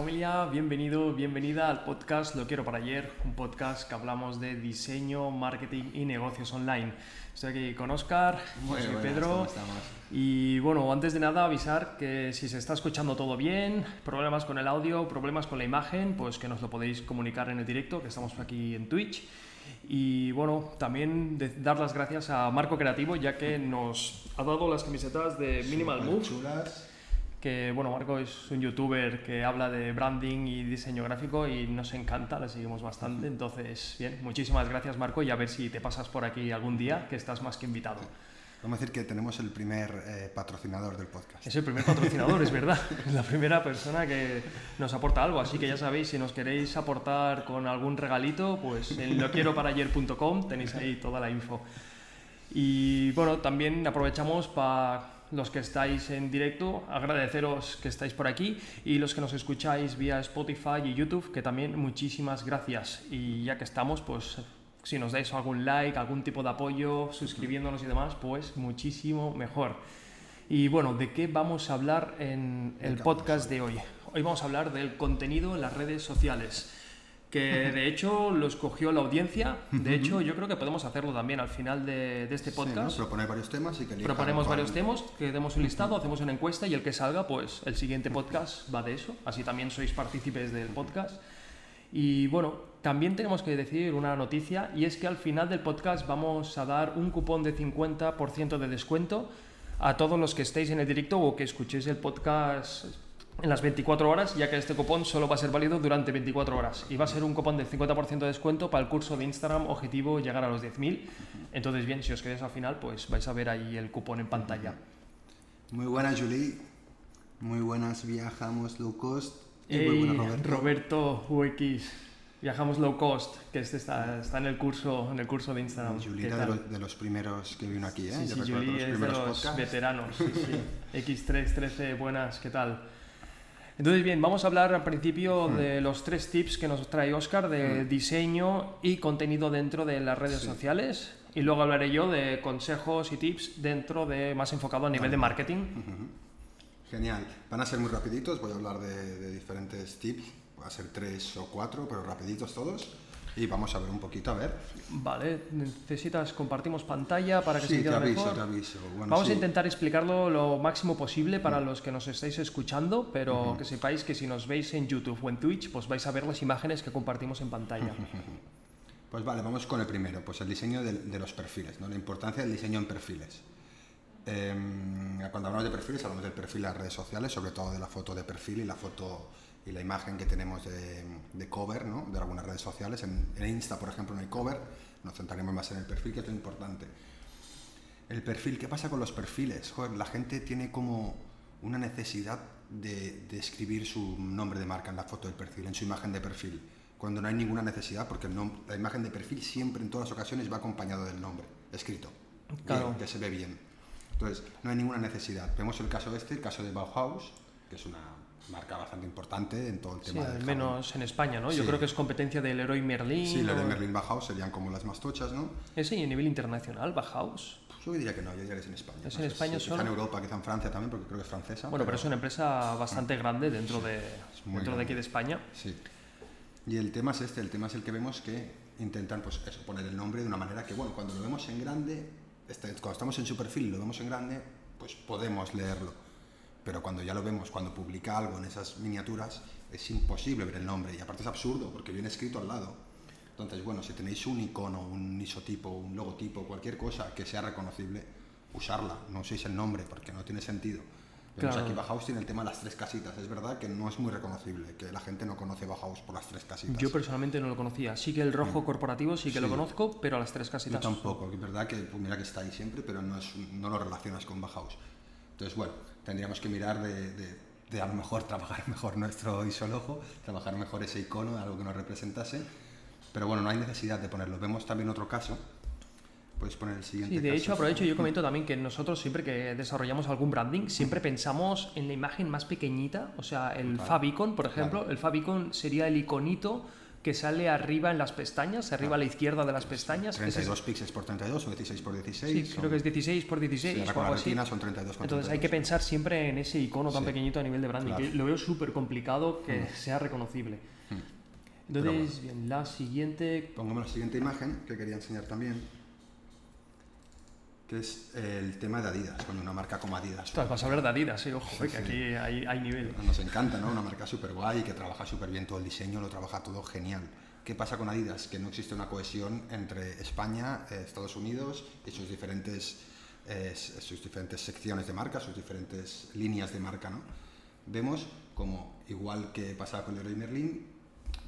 familia, bienvenido, bienvenida al podcast Lo quiero para ayer, un podcast que hablamos de diseño, marketing y negocios online. Estoy aquí con Oscar, Muy soy buenas, Pedro y bueno, antes de nada avisar que si se está escuchando todo bien, problemas con el audio, problemas con la imagen, pues que nos lo podéis comunicar en el directo, que estamos aquí en Twitch. Y bueno, también de- dar las gracias a Marco Creativo, ya que nos ha dado las camisetas de Minimal Move chulas. Que bueno, Marco es un youtuber que habla de branding y diseño gráfico y nos encanta, le seguimos bastante. Entonces, bien, muchísimas gracias Marco y a ver si te pasas por aquí algún día, que estás más que invitado. Vamos a decir que tenemos el primer eh, patrocinador del podcast. Es el primer patrocinador, es verdad. Es la primera persona que nos aporta algo. Así que ya sabéis, si nos queréis aportar con algún regalito, pues en loquieroparayer.com tenéis ahí toda la info. Y bueno, también aprovechamos para los que estáis en directo, agradeceros que estáis por aquí y los que nos escucháis vía Spotify y YouTube, que también muchísimas gracias. Y ya que estamos, pues si nos dais algún like, algún tipo de apoyo, suscribiéndonos y demás, pues muchísimo mejor. Y bueno, ¿de qué vamos a hablar en el podcast de hoy? Hoy vamos a hablar del contenido en las redes sociales, que de hecho lo escogió la audiencia. De hecho, yo creo que podemos hacerlo también al final de, de este Sí, ¿no? podcast. Proponer varios temas y que Proponemos varios temas, que demos un listado, hacemos una encuesta y el que salga, pues el siguiente podcast va de eso. Así también sois partícipes del podcast. Y bueno, también tenemos que decir una noticia y es que al final del podcast vamos a dar un cupón de 50% de descuento a todos los que estéis en el directo o que escuchéis el podcast en las 24 horas, ya que este cupón solo va a ser válido durante 24 horas. Y va a ser un cupón del 50% de descuento para el curso de Instagram objetivo llegar a los 10.000. Entonces, bien, si os quedáis al final, pues vais a ver ahí el cupón en pantalla. Muy buenas, Julie. Muy buenas, viajamos low cost. Y Ey, muy buenas, Roberto. Roberto UX, viajamos low cost, que este está, está en el curso, en el curso de Instagram. Julie ¿Qué era de de los primeros que vino aquí, ¿eh? Sí, Julie los es de los podcasts. veteranos. Sí, sí. X313, buenas, ¿qué tal? Entonces, bien, vamos a hablar al principio Hmm. de los tres tips que nos trae Oscar de diseño y contenido dentro de las redes Sí. sociales. Y luego hablaré yo de consejos y tips dentro de más enfocado a nivel de marketing. Genial. Van a ser muy rapiditos, voy a hablar de, de diferentes tips. Va a ser tres o cuatro, pero rapiditos todos. Y vamos a ver un poquito, a ver. Vale, necesitas, compartimos pantalla para que Sí, se te entienda aviso, mejor. te aviso. Bueno, Vamos sí. a intentar explicarlo lo máximo posible para los que nos estáis escuchando, pero que sepáis que si nos veis en YouTube o en Twitch, pues vais a ver las imágenes que compartimos en pantalla. Pues vale, vamos con el primero, pues el diseño de, de los perfiles, ¿no? la importancia del diseño en perfiles. Em, cuando hablamos de perfiles, hablamos del perfil de las redes sociales, sobre todo de la foto de perfil y la foto y la imagen que tenemos de, de cover ¿no? de algunas redes sociales. En, en Insta, por ejemplo, no hay cover, nos centraremos más en el perfil, que es lo importante. El perfil, ¿qué pasa con los perfiles? Joder, la gente tiene como una necesidad de, de escribir su nombre de marca en la foto del perfil, en su imagen de perfil, cuando no hay ninguna necesidad, porque el la imagen de perfil siempre, en todas las ocasiones, va acompañado del nombre escrito, bien, Claro. que se ve bien. Entonces, no hay ninguna necesidad. Vemos el caso este, el caso de Bauhaus, que es una marca bastante importante en todo el Sí, tema del al menos en España, ¿no? Yo Sí. creo que es competencia del Leroy Merlin. Sí, de o- Merlin Bauhaus serían como las más tochas, ¿no? Ese y a nivel internacional, Bauhaus. Yo diría que no, yo diría que es en España. ¿Es No en sé, España sí, solo? Quizá en Europa, quizá en Francia también, porque creo que es francesa. Bueno, pero es una empresa bastante grande dentro de, dentro de aquí grande. de España. Sí. Y el tema es este, el tema es el que vemos que intentan pues eso, poner el nombre de una manera que, bueno, cuando lo vemos en grande, este, cuando estamos en su perfil y lo vemos en grande, pues podemos leerlo. Pero cuando ya lo vemos, cuando publica algo en esas miniaturas, es imposible ver el nombre. Y aparte es absurdo, porque viene escrito al lado. Entonces, bueno, si tenéis un icono, un isotipo, un logotipo, cualquier cosa que sea reconocible, usarla. No uséis el nombre, porque no tiene sentido. Vemos Claro. aquí Bauhaus tiene el tema de las tres casitas. Es verdad que no es muy reconocible, que la gente no conoce Bauhaus por las tres casitas. Yo personalmente no lo conocía. Sí que el rojo corporativo sí que Sí. lo conozco, pero a las tres Yo casitas. tampoco, es verdad que pues, mira que está ahí siempre, pero no, es, no lo relacionas con Bauhaus. Entonces, bueno, tendríamos que mirar de, de- de a lo mejor trabajar mejor nuestro isologo, trabajar mejor ese icono, algo que nos representase. Pero bueno, no hay necesidad de ponerlo. Vemos también otro caso. Puedes poner el siguiente. Sí, de caso, hecho, aprovecho, yo comento también que nosotros siempre que desarrollamos algún branding, siempre pensamos en la imagen más pequeñita, o sea, el Total. favicon, por ejemplo, Claro. el favicon sería el iconito que sale arriba en las pestañas, arriba a la izquierda de las pestañas. Ese es- 32 píxeles por 32 o 16 por 16. Sí, son- creo que es 16 por 16 Sí, o con la así. retina son 32 por Entonces hay 32. que pensar siempre en ese icono tan Sí. pequeñito a nivel de branding, Claro. que lo veo súper complicado que sea reconocible. Pero Entonces, bien, la siguiente... Pongamos la siguiente imagen que quería enseñar también, que es el tema de Adidas, cuando una marca como Adidas. Ostras, vas a hablar de Adidas, eh, ojo, eh, que sí. aquí hay, hay nivel. Nos encanta, ¿no? Una marca súper guay, que trabaja súper bien todo el diseño, lo trabaja todo genial. ¿Qué pasa con Adidas? Que no existe una cohesión entre España, eh, Estados Unidos y sus diferentes, eh, sus diferentes secciones de marca, sus diferentes líneas de marca, ¿no? Vemos como, igual que pasaba con Leroy Merlin,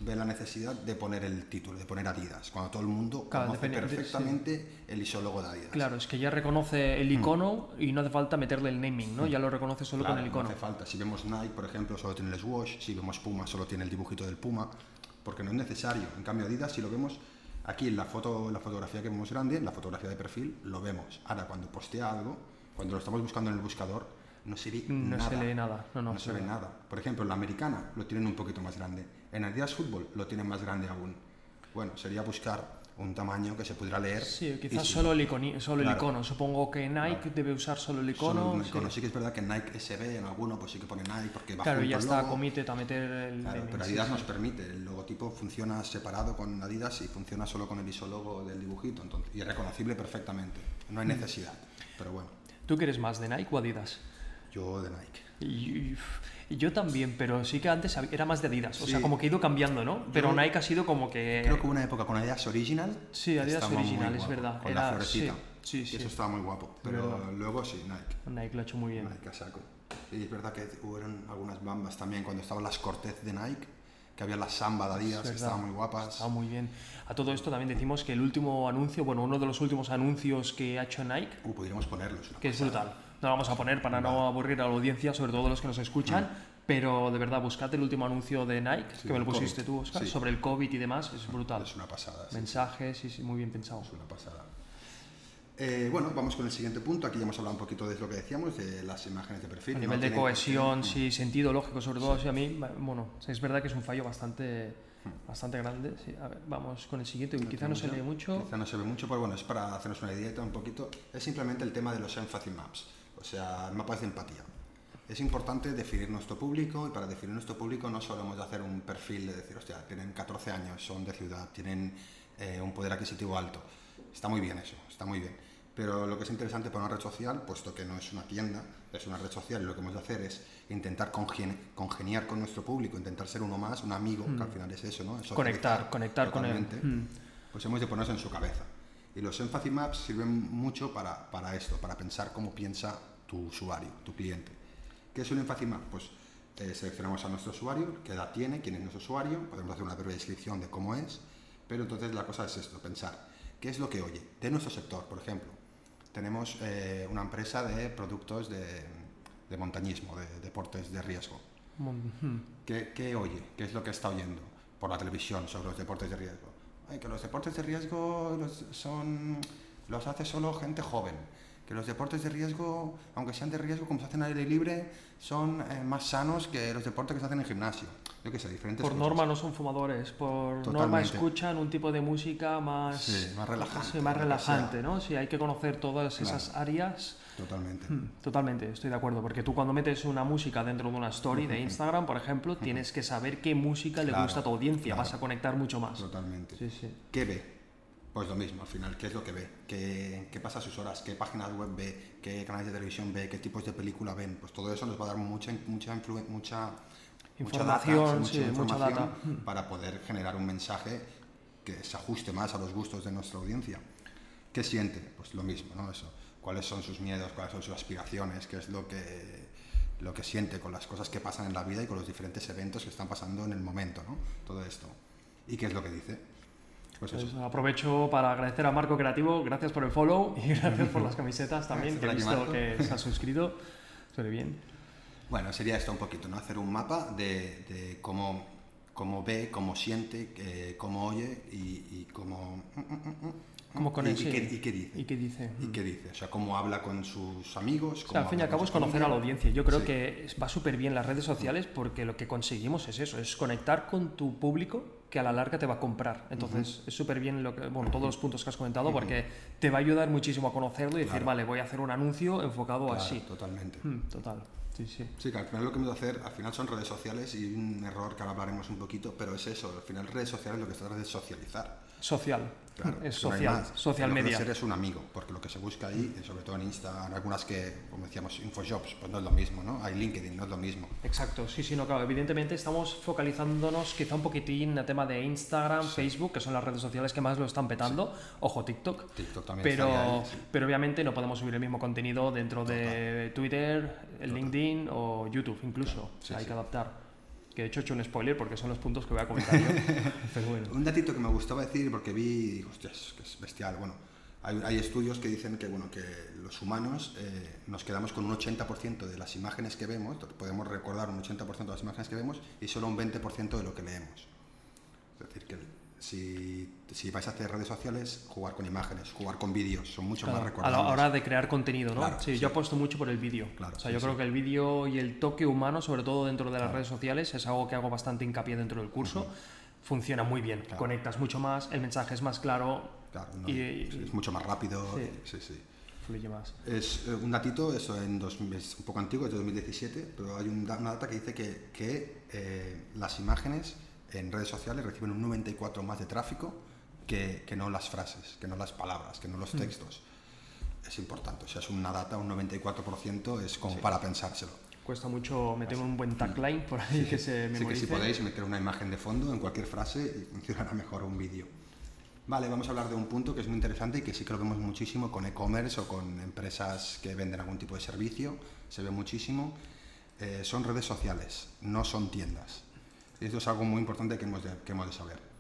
ve la necesidad de poner el título, de poner Adidas, cuando todo el mundo Claro, conoce depende- sí. perfectamente el isólogo de Adidas. Claro, es que ya reconoce el icono y no hace falta meterle el naming, ¿no? Ya lo reconoce solo Claro, con el no icono. hace falta. Si vemos Nike, por ejemplo, solo tiene el swoosh. Si vemos Puma, solo tiene el dibujito del Puma. Porque no es necesario. En cambio, Adidas, si lo vemos aquí en la, foto, en la fotografía que vemos grande, en la fotografía de perfil, lo vemos. Ahora, cuando postea algo, cuando lo estamos buscando en el buscador, no se ve No nada. se lee nada. No, no, No se ve nada. Por ejemplo, en la americana lo tienen un poquito más grande. En Adidas Fútbol lo tienen más grande aún. Bueno, sería buscar un tamaño que se pudiera leer. Sí, quizás si- solo, el, iconi- solo el icono. Supongo que Nike Claro. debe usar solo el Solo icono. un sí. icono. Sí que es verdad que en Nike SB, en alguno, pues sí que pone Nike porque va Claro, ya está committed a meter el Claro, naming, pero sí, Adidas sí. nos permite, el logotipo funciona separado con Adidas y funciona solo con el isólogo del dibujito, entonces, y es reconocible perfectamente, no Mm. hay necesidad, pero bueno, ¿Tú quieres más de Nike o Adidas? yo de Nike. Y yo también, pero sí que antes era más de Adidas. O sea, Sí. como que ha ido cambiando, ¿no? Pero Yo- Nike ha sido como que... Creo que hubo una época con Adidas Original. Sí, Adidas Original, es verdad, Con era- la florecita. sí, sí, y eso estaba muy guapo, pero verdad. luego sí, Nike. Nike lo ha hecho muy bien. Nike a saco. Y es verdad que hubo algunas bambas también cuando estaban las Cortez de Nike, que había las Samba de Adidas, Es que estaban muy guapas. Está muy bien. A todo esto también decimos que el último anuncio, bueno, uno de los últimos anuncios que ha hecho Nike, Uh, podríamos ponerlos. que es brutal. No vamos a poner para no aburrir a la audiencia, sobre todo los que nos escuchan, pero de verdad, buscad el último anuncio de Nike, Sí, que me lo pusiste COVID. tú, Oscar, Sí. sobre el COVID y demás, es brutal. Es una pasada. sí. Mensajes, sí, sí, muy bien pensado. Es una pasada. Eh, bueno, vamos con el siguiente punto. Aquí ya hemos hablado un poquito de lo que decíamos, de las imágenes de perfil. A No nivel de cohesión, sí, sentido lógico, sobre todo, sí, a mí, bueno, es verdad que es un fallo bastante, bastante grande. Sí. A ver, vamos con el siguiente, que quizá no se ya. mucho. Quizá no se ve mucho, pero bueno, es para hacernos una idea un poquito. Es simplemente el tema de los empathy maps, o sea, mapas de empatía. Es importante definir nuestro público y para definir nuestro público no solo hemos de hacer un perfil de decir, hostia, tienen 14 años, son de ciudad, tienen eh, un poder adquisitivo alto. Está muy bien eso, está muy bien. Pero lo que es interesante para una red social, puesto que no es una tienda, es una red social y lo que hemos de hacer es intentar congen- congeniar con nuestro público, intentar ser uno más, un amigo, que al final es eso, ¿no? Es Mm. Conectar, conectar con él. Mm. pues hemos de ponernos en su cabeza. Y los empathy maps sirven mucho para, para esto, para pensar cómo piensa tu usuario, tu cliente. ¿Qué es un empathy map? Pues eh, seleccionamos a nuestro usuario, qué edad tiene, quién es nuestro usuario, podemos hacer una breve descripción de cómo es, pero entonces la cosa es esto, pensar, ¿qué es lo que oye? De nuestro sector, por ejemplo. Tenemos eh, una empresa de productos de, de montañismo, de deportes de riesgo. ¿Qué, qué oye? ¿Qué es lo que está oyendo por la televisión sobre los deportes de riesgo? Ay, que los deportes de riesgo los, son, los hace solo gente joven. Que los deportes de riesgo, aunque sean de riesgo, como se hacen al aire libre, son eh, más sanos que los deportes que se hacen en gimnasio. Yo qué sé, diferentes Por cosas. norma no son fumadores, por norma escuchan un tipo de música más, Sí, más relajante, sí, más relajante, sea. ¿no? Sí, hay que conocer todas Claro. esas áreas. Totalmente. Hmm, Totalmente, estoy de acuerdo, porque tú cuando metes una música dentro de una story de Instagram, por ejemplo, tienes que saber qué música le Claro, gusta a tu audiencia, claro. vas a conectar mucho más. Totalmente. Sí, sí. ¿Qué ve? Pues lo mismo, al final, ¿qué es lo que ve? ¿Qué, qué pasa a sus horas? ¿Qué páginas web ve? ¿Qué canales de televisión ve? ¿Qué tipos de película ven? Pues todo eso nos va a dar mucha, mucha, mucha, Información, mucha sí, mucha información data. para poder generar un mensaje que se ajuste más a los gustos de nuestra audiencia. ¿Qué siente? Pues lo mismo, ¿no? Eso. ¿Cuáles son sus miedos? ¿Cuáles son sus aspiraciones? ¿Qué es lo que, lo que siente con las cosas que pasan en la vida y con los diferentes eventos que están pasando en el momento, ¿no? Todo esto. ¿Y qué es lo que dice? Pues eso. Pues aprovecho para agradecer a Marco Creativo, gracias por el follow y gracias por las camisetas también, que he visto Marco. que se ha suscrito. Suele bien. Bueno, sería esto un poquito, ¿no? Hacer un mapa de, de cómo, cómo ve, cómo siente, eh, cómo oye y, y cómo... Cómo y, conecta, y qué, y qué dice. ¿Y qué dice? Y qué dice, o sea, cómo habla con sus amigos. O cómo sea, al fin y al cabo con es conocer a la audiencia. Yo creo Sí. que va súper bien las redes sociales porque lo que conseguimos es eso, es conectar con tu público que a la larga te va a comprar. Entonces, es súper bien lo que, bueno, todos los puntos que has comentado porque te va a ayudar muchísimo a conocerlo y decir, vale, voy a hacer un anuncio enfocado así. Totalmente. Mm, total. Sí, sí. Sí, que al final lo que hemos de hacer, al final son redes sociales y un error que ahora hablaremos un poquito, pero es eso, al final redes sociales lo que se trata es socializar. Social. Es social, social lo media. Que es un amigo, porque lo que se busca ahí, sobre todo en Insta, en algunas que, como decíamos, InfoJobs, pues no es lo mismo, ¿no? Hay LinkedIn, no es lo mismo. Exacto, sí, sí, no, claro. Evidentemente estamos focalizándonos quizá un poquitín en el tema de Instagram, Facebook, que son las redes sociales que más lo están petando. Ojo, TikTok. TikTok también pero, pero obviamente no podemos subir el mismo contenido dentro de Twitter, LinkedIn o YouTube incluso. hay que adaptar. Que de hecho he hecho un spoiler porque son los puntos que voy a comentar yo. Un datito que me gustaba decir porque vi, hostias, que es bestial. Bueno, hay, estudios que dicen que, bueno, que los humanos eh, nos quedamos con un 80% de las imágenes que vemos, podemos recordar un 80% de las imágenes que vemos y solo un 20% de lo que leemos. Es decir, que si, si, vais a hacer redes sociales, jugar con imágenes, jugar con vídeos, son mucho más recordables. A la hora de crear contenido, ¿no? sí, yo apuesto mucho por el vídeo. Claro, o sea, yo creo que el vídeo y el toque humano, sobre todo dentro de las redes sociales, es algo que hago bastante hincapié dentro del curso. Funciona muy bien, conectas mucho más, el mensaje es más claro. y, es mucho más rápido. Sí, sí. Fluye más. Es eh, un datito, eso en dos, es un poco antiguo, es de 2017, pero hay una data que dice que, que eh, las imágenes en redes sociales reciben un 94 más de tráfico que, que no las frases, que no las palabras, que no los hmm. textos. Es importante, o sea, es una data, un 94% es como para pensárselo. Cuesta mucho meter un buen tagline por ahí que se memorice. Sí, que si podéis meter una imagen de fondo en cualquier frase y funcionará mejor un vídeo. Vale, vamos a hablar de un punto que es muy interesante y que sí que lo vemos muchísimo con e-commerce o con empresas que venden algún tipo de servicio, se ve muchísimo. Eh, son redes sociales, no son tiendas. Esto es algo muy importante que hemos de, que hemos de saber.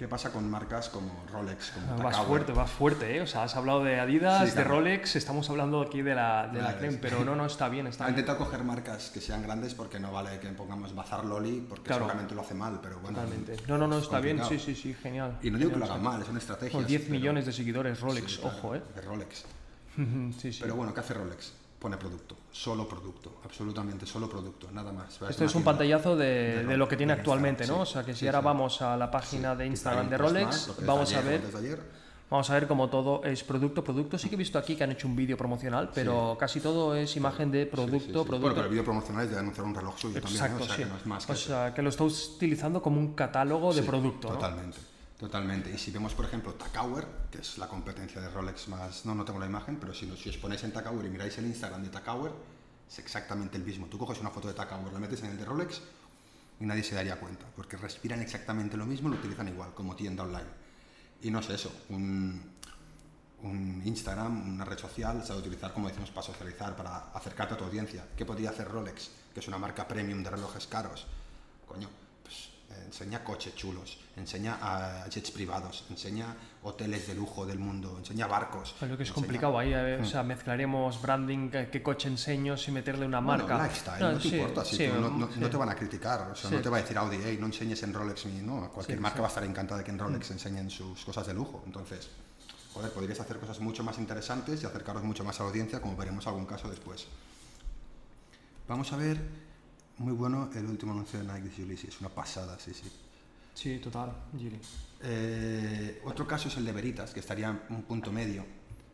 ¿Qué pasa con marcas como Rolex? Como vas fuerte, vas fuerte, ¿eh? O sea, has hablado de Adidas, de Rolex, estamos hablando aquí de la, de la creme, pero no, no, está bien, está bien. intentado coger marcas que sean grandes porque no vale que pongamos Bazar Loli porque seguramente lo hace mal, pero bueno. Totalmente. No, no, no, está bien, sí, sí, sí, genial. Y no digo que lo hagan mal, es una estrategia. 10 millones de seguidores Rolex, ojo, ¿eh? De Rolex. sí, sí. Pero bueno, ¿qué hace Rolex? Pone producto, solo producto, absolutamente solo producto, nada más. Esto es un pantallazo de, de, lo que tiene actualmente, ¿no? o sea que si ahora vamos a la página de Instagram de Rolex, vamos a ver... Vamos a ver cómo todo es producto, producto. Sí que he visto aquí que han hecho un vídeo promocional, pero casi todo es imagen de producto, producto. Bueno, pero el vídeo promocional es de anunciar un reloj suyo Exacto, también, o sea, que no es más que O sea, que lo está utilizando como un catálogo de producto, Totalmente. Totalmente. Y si vemos, por ejemplo, Takauer, que es la competencia de Rolex más... No, no tengo la imagen, pero si, si os ponéis en Takauer y miráis el Instagram de Takauer, es exactamente el mismo. Tú coges una foto de Takauer, la metes en el de Rolex y nadie se daría cuenta, porque respiran exactamente lo mismo, lo utilizan igual, como tienda online. Y no es eso, un, un Instagram, una red social, se va a utilizar, como decimos, para socializar, para acercarte a tu audiencia. ¿Qué podría hacer Rolex, que es una marca premium de relojes caros? Coño, enseña coches chulos, enseña a jets privados, enseña hoteles de lujo del mundo, enseña barcos. Lo que es complicado ahí, o sea, mezclaremos branding, qué coche enseño sin meterle una marca. Bueno, lifestyle, no, te importa, si no, te van a criticar, o sea, no te va a decir Audi, hey, no enseñes en Rolex, no, cualquier marca va a estar encantada de que en Rolex mm. enseñen sus cosas de lujo, entonces, joder, podrías hacer cosas mucho más interesantes y acercaros mucho más a la audiencia, como veremos algún caso después. Vamos a ver muy bueno el último anuncio de Nike de Julie, es una pasada, sí, sí. Sí, total, Gili. Eh, otro caso es el de Veritas, que estaría en un punto medio.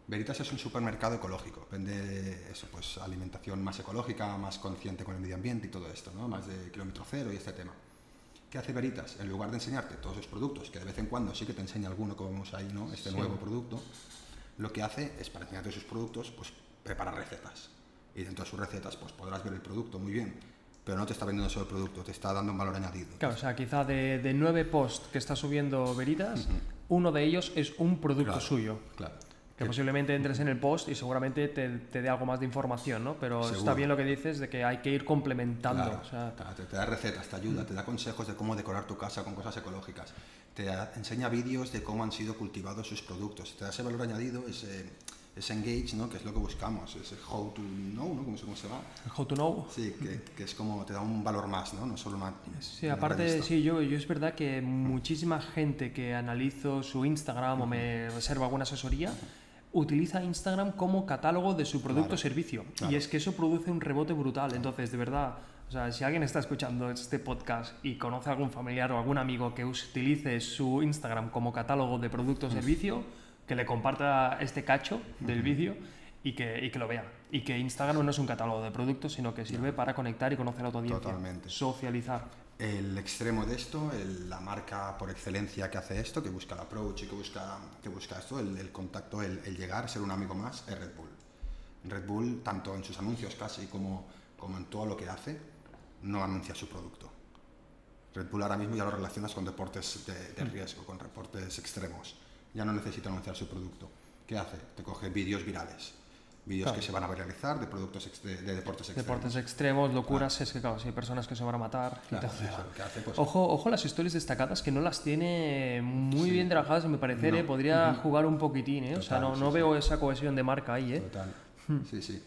Veritas es un supermercado ecológico, vende eso, pues, alimentación más ecológica, más consciente con el medio ambiente y todo esto, ¿no? más de kilómetro cero y este tema. ¿Qué hace Veritas? En lugar de enseñarte todos los productos, que de vez en cuando sí que te enseña alguno, como vemos ahí, ¿no? este nuevo producto, lo que hace es para enseñarte sus productos, pues prepara recetas. Y dentro de sus recetas pues podrás ver el producto muy bien, pero no te está vendiendo solo el producto, te está dando un valor añadido. Claro, o sea, quizá de, de nueve posts que está subiendo Veritas, uno de ellos es un producto suyo. Claro. Que posiblemente entres en el post y seguramente te, te dé algo más de información, ¿no? Pero está bien lo que dices de que hay que ir complementando. te, da recetas, te ayuda, te da consejos de cómo decorar tu casa con cosas ecológicas, te enseña vídeos de cómo han sido cultivados sus productos, te da ese valor añadido, ese es engage, ¿no? que es lo que buscamos, es how to know, ¿no? ¿Cómo, se va? How to know. Sí, que, que, es como te da un valor más, ¿no? No solo una... Sí, aparte, sí, yo, yo es verdad que muchísima gente que analizo su Instagram o me reserva alguna asesoría, utiliza Instagram como catálogo de su producto o servicio. Y es que eso produce un rebote brutal. Entonces, de verdad, O sea, si alguien está escuchando este podcast y conoce a algún familiar o algún amigo que utilice su Instagram como catálogo de producto o servicio, que le comparta este cacho del vídeo y que, y que lo vea. Y que Instagram no es un catálogo de productos, sino que sirve para conectar y conocer a tu audiencia. Totalmente. Socializar. El extremo de esto, el- la marca por excelencia que hace esto, que busca el approach y que busca, que busca esto, el, el contacto, el, el llegar, ser un amigo más, es Red Bull. Red Bull, tanto en sus anuncios casi como, como en todo lo que hace, no anuncia su producto. Red Bull ahora mismo ya lo relacionas con deportes de, de riesgo, con deportes extremos. Ya no necesita anunciar su producto. ¿Qué hace? Te coge vídeos virales. Vídeos Claro. que se van a viralizar de, productos de, de deportes extremos. Deportes extremos, locuras, es que claro, si hay personas que se van a matar. Claro, entonces- eso, ¿qué hace? Pues, Ojo, ojo las historias destacadas que no las tiene muy Sí. bien trabajadas, a mi parecer, No. ¿eh? podría jugar un poquitín, ¿eh? o sea, no, sí, no sí. veo esa cohesión de marca ahí, ¿eh? Total. Sí, sí.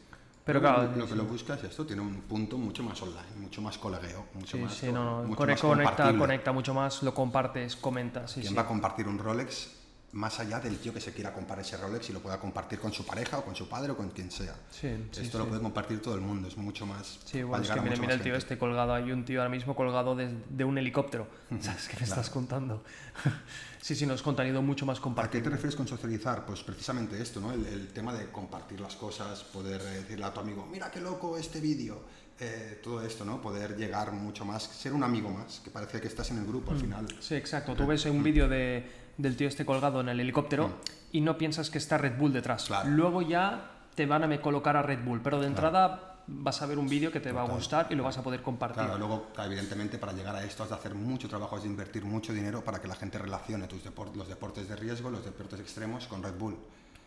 Pero claro, lo que lo busca es esto, tiene un punto mucho más online, mucho más colegueo, mucho Sí, más, sí, no, no, mucho conecta, más conecta, mucho más, lo compartes, comentas, sí, ¿Quién va a compartir un Rolex más allá del tío que se quiera comprar ese Rolex y lo pueda compartir con su pareja o con su padre o con quien sea? Sí, Esto sí. lo puede compartir todo el mundo, es mucho más... Sí, bueno, es llegar que a mira, mira el tío este colgado, hay un tío ahora mismo colgado de, de un helicóptero. ¿Sabes qué me estás contando? sí, sí, no es contenido mucho más ¿A qué compartido. te refieres con socializar? Pues precisamente esto, ¿no? El, el tema de compartir las cosas, poder eh, decirle a tu amigo, mira qué loco este vídeo, eh, todo esto, ¿no? Poder llegar mucho más, ser un amigo más, que parece que estás en el grupo Mm. al final. Sí, exacto. Tú ves un vídeo de, del tío este colgado en el helicóptero y no piensas que está Red Bull detrás. Mm. Claro. Luego ya te van a me colocar a Red Bull, pero de entrada vas a ver un vídeo que te va a gustar y lo vas a poder compartir. Claro, luego, evidentemente, para llegar a esto has de hacer mucho trabajo, has de invertir mucho dinero para que la gente relacione tus los deportes de riesgo, los deportes extremos con Red Bull.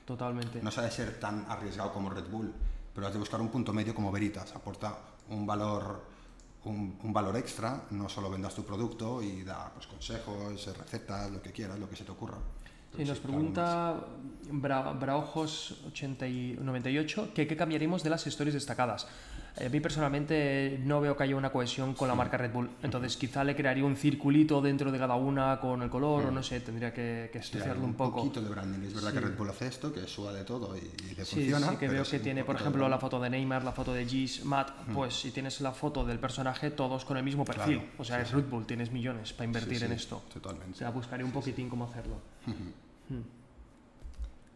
Totalmente. No se ha de ser tan arriesgado como Red Bull, pero has de buscar un punto medio como Veritas. Aporta un valor, un, un valor extra, no solo vendas tu producto y da pues, consejos, recetas, lo que quieras, lo que se te ocurra. Sí, nos sí, más. pregunta Bra- Braojos 80 y 98 que qué cambiaríamos de las historias destacadas. Eh, a mí personalmente no veo que haya una cohesión con la marca Red Bull, entonces quizá le crearía un circulito dentro de cada una con el color o no sé, tendría que, que estudiarlo un poco. poquito de branding. Es verdad Sí. que Red Bull hace esto, que suba de todo y, y le Sí, funciona. sí que veo que un tiene, por ejemplo, la foto de Neymar, la foto de Gis, Matt, pues si tienes la foto del personaje, todos con el mismo perfil. Claro, o sea, es Red Bull, tienes millones para invertir en esto. O Totalmente. sea, buscaré un poquitín cómo hacerlo.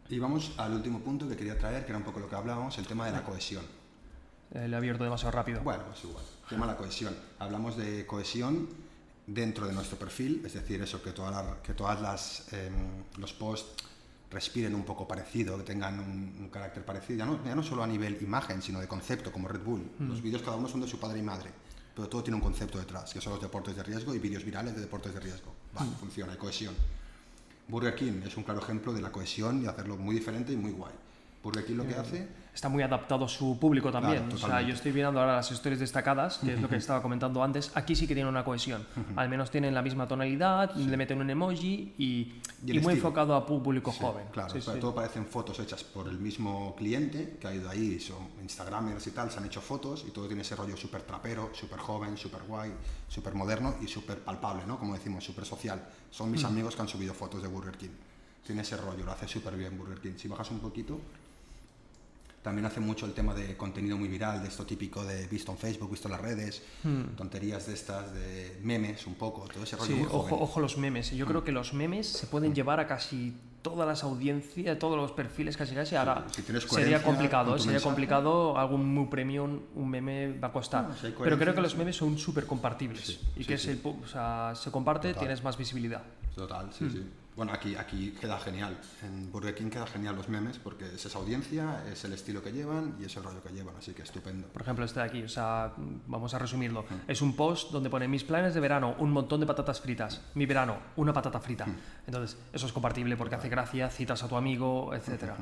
Y vamos al último punto que quería traer, que era un poco lo que hablábamos, el tema de la cohesión. Eh, le he abierto demasiado rápido. Bueno, es igual. El tema la cohesión. Hablamos de cohesión dentro de nuestro perfil, es decir, eso, que, toda la- que todas las em, los posts respiren un poco parecido, que tengan un, un carácter parecido, ya no, ya no solo a nivel imagen, sino de concepto, como Red Bull. Los vídeos cada uno son de su padre y madre, pero todo tiene un concepto detrás, que son los deportes de riesgo y vídeos virales de deportes de riesgo. Vale, funciona, hay cohesión. Burger King es un claro ejemplo de la cohesión y hacerlo muy diferente y muy guay. Burger King lo que hace Está muy adaptado a su público también. Claro, o sea, yo estoy viendo ahora las historias destacadas, que es lo que estaba comentando antes. Aquí sí que tienen una cohesión. Al menos tienen la misma tonalidad, le meten un emoji y, Y y el muy estilo. enfocado a público Sí, joven. Claro, Sí, pero sí. todo parecen fotos hechas por el mismo cliente que ha ido ahí, son Instagramers y tal, se han hecho fotos y todo tiene ese rollo súper trapero, súper joven, súper guay, súper moderno y súper palpable, ¿no? Como decimos, súper social. Son Mm. mis amigos que han subido fotos de Burger King. Tiene ese rollo, lo hace súper bien Burger King. Si bajas un poquito, también hace mucho el tema de contenido muy viral, de esto típico de visto en Facebook, visto en las redes, tonterías de estas, de memes un poco, todo ese rollo Hmm. Sí, ojo, ojo los memes. Yo creo que los memes se pueden llevar a casi todas las audiencias, todos los perfiles casi casi. Ahora si sería complicado, ¿eh? sería mensaje. complicado, algún muy premium, un meme va a costar. No, si hay Pero creo que los memes son súper compartibles Sí, y sí, que sí. Se, o sea, se comparte, Total. tienes más visibilidad. Total, Hmm. sí, sí. Bueno, aquí, aquí queda genial. En Burger King queda genial los memes porque es esa audiencia, es el estilo que llevan y es el rollo que llevan, así que estupendo. Por ejemplo, este de aquí, o sea, vamos a resumirlo. Es un post donde pone mis planes de verano, un montón de patatas fritas. Mi verano, una patata frita. Entonces, eso es compartible porque hace gracia, citas a tu amigo, etc.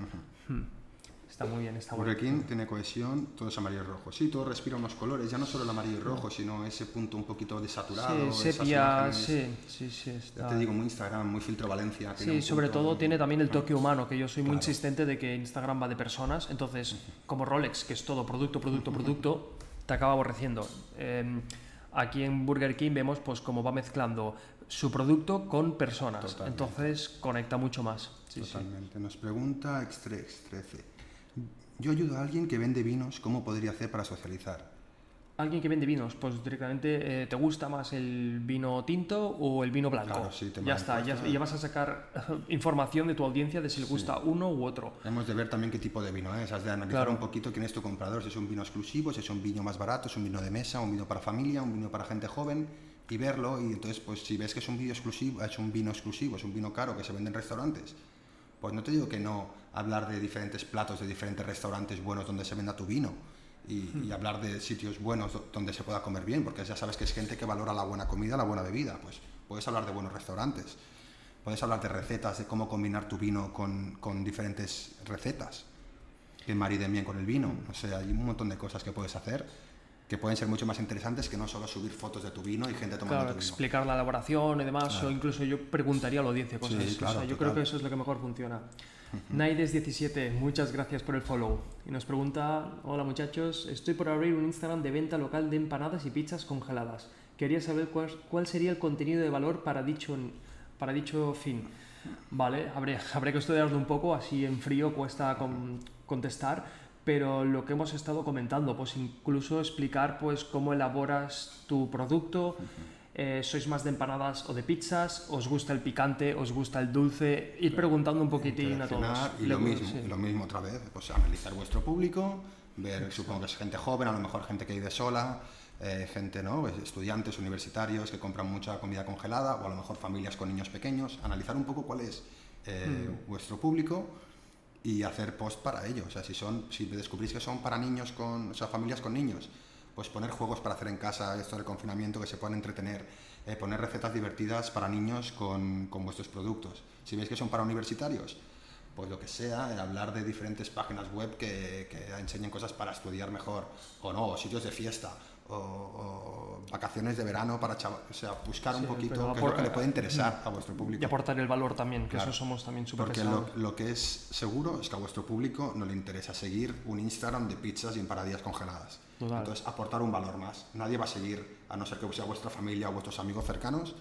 Está muy bien, está. King tiene cohesión, todo es amarillo y rojo. Sí, todo respira unos colores, ya no solo el amarillo y rojo, sino ese punto un poquito desaturado. Sí, sepia, sí, sí, sí. Ya te digo, muy Instagram, muy filtro Valencia. Sí, sobre punto- todo tiene también el toque humano, que yo soy muy insistente de que Instagram va de personas, entonces como Rolex, que es todo producto, producto, producto, te acaba aborreciendo. Eh, aquí en Burger King vemos pues cómo va mezclando su producto con personas, Totalmente. entonces conecta mucho más. Sí, sí. Totalmente. Nos pregunta Extrex 13. Yo ayudo a alguien que vende vinos, ¿cómo podría hacer para socializar? alguien que vende vinos, pues directamente eh, te gusta más el vino tinto o el vino blanco. Claro, sí, tema ya está, ya, vas a sacar información de tu audiencia de si le gusta uno u otro. Hemos de ver también qué tipo de vino es, has de analizar Claro. un poquito quién es tu comprador, si es un vino exclusivo, si es un vino más barato, es un vino de mesa, un vino para familia, un vino para gente joven y verlo y entonces pues si ves que es un vino exclusivo, es un vino exclusivo, es un vino caro que se vende en restaurantes, pues no te digo que no hablar de diferentes platos de diferentes restaurantes buenos donde se venda tu vino y, y hablar de sitios buenos do- donde se pueda comer bien, porque ya sabes que es gente que valora la buena comida, la buena bebida, pues puedes hablar de buenos restaurantes. Puedes hablar de recetas, de cómo combinar tu vino con, con diferentes recetas que mariden bien con el vino. O sea, hay un montón de cosas que puedes hacer que pueden ser mucho más interesantes que no solo subir fotos de tu vino y gente tomando Claro, tu vino. explicar la elaboración y demás, o incluso yo preguntaría a la audiencia cosas. Sí, O claro, sea, yo creo que eso es lo que mejor funciona. Naides17, muchas gracias por el follow. Y nos pregunta, hola muchachos, estoy por abrir un Instagram de venta local de empanadas y pizzas congeladas. Quería saber cuál, cuál sería el contenido de valor para dicho, para dicho fin. Vale, habré, habré que estudiarlo un poco, así en frío cuesta con- contestar, pero lo que hemos estado comentando, pues incluso explicar pues cómo elaboras tu producto, eh, sois más de empanadas o de pizzas, os gusta el picante, os gusta el dulce, ir preguntando un poquitín a todos. Y lo mismo, sí. y lo mismo otra vez, pues analizar vuestro público, ver, supongo que es gente joven, a lo mejor gente que vive sola, eh, gente, ¿no? Pues, estudiantes, universitarios que compran mucha comida congelada, o a lo mejor familias con niños pequeños, analizar un poco cuál es eh, Hmm. vuestro público y hacer post para ello. O sea, si, son, si descubrís que son para niños con, o sea, familias con niños, pues poner juegos para hacer en casa, esto del confinamiento, que se puedan entretener, eh, poner recetas divertidas para niños con, con vuestros productos. Si veis que son para universitarios, pues lo que sea, eh, hablar de diferentes páginas web que, que enseñen cosas para estudiar mejor, o no, o sitios de fiesta, o, o vacaciones de verano para chaval, o sea, buscar un poquito qué es lo que le puede interesar a vuestro público. Y aportar el valor también, que Claro. eso somos también súper Porque lo, lo que es seguro es que a vuestro público no le interesa seguir un Instagram de pizzas y empanadillas congeladas. Total. Entonces, aportar un valor más. Nadie va a seguir, a no ser que sea vuestra familia o vuestros amigos cercanos,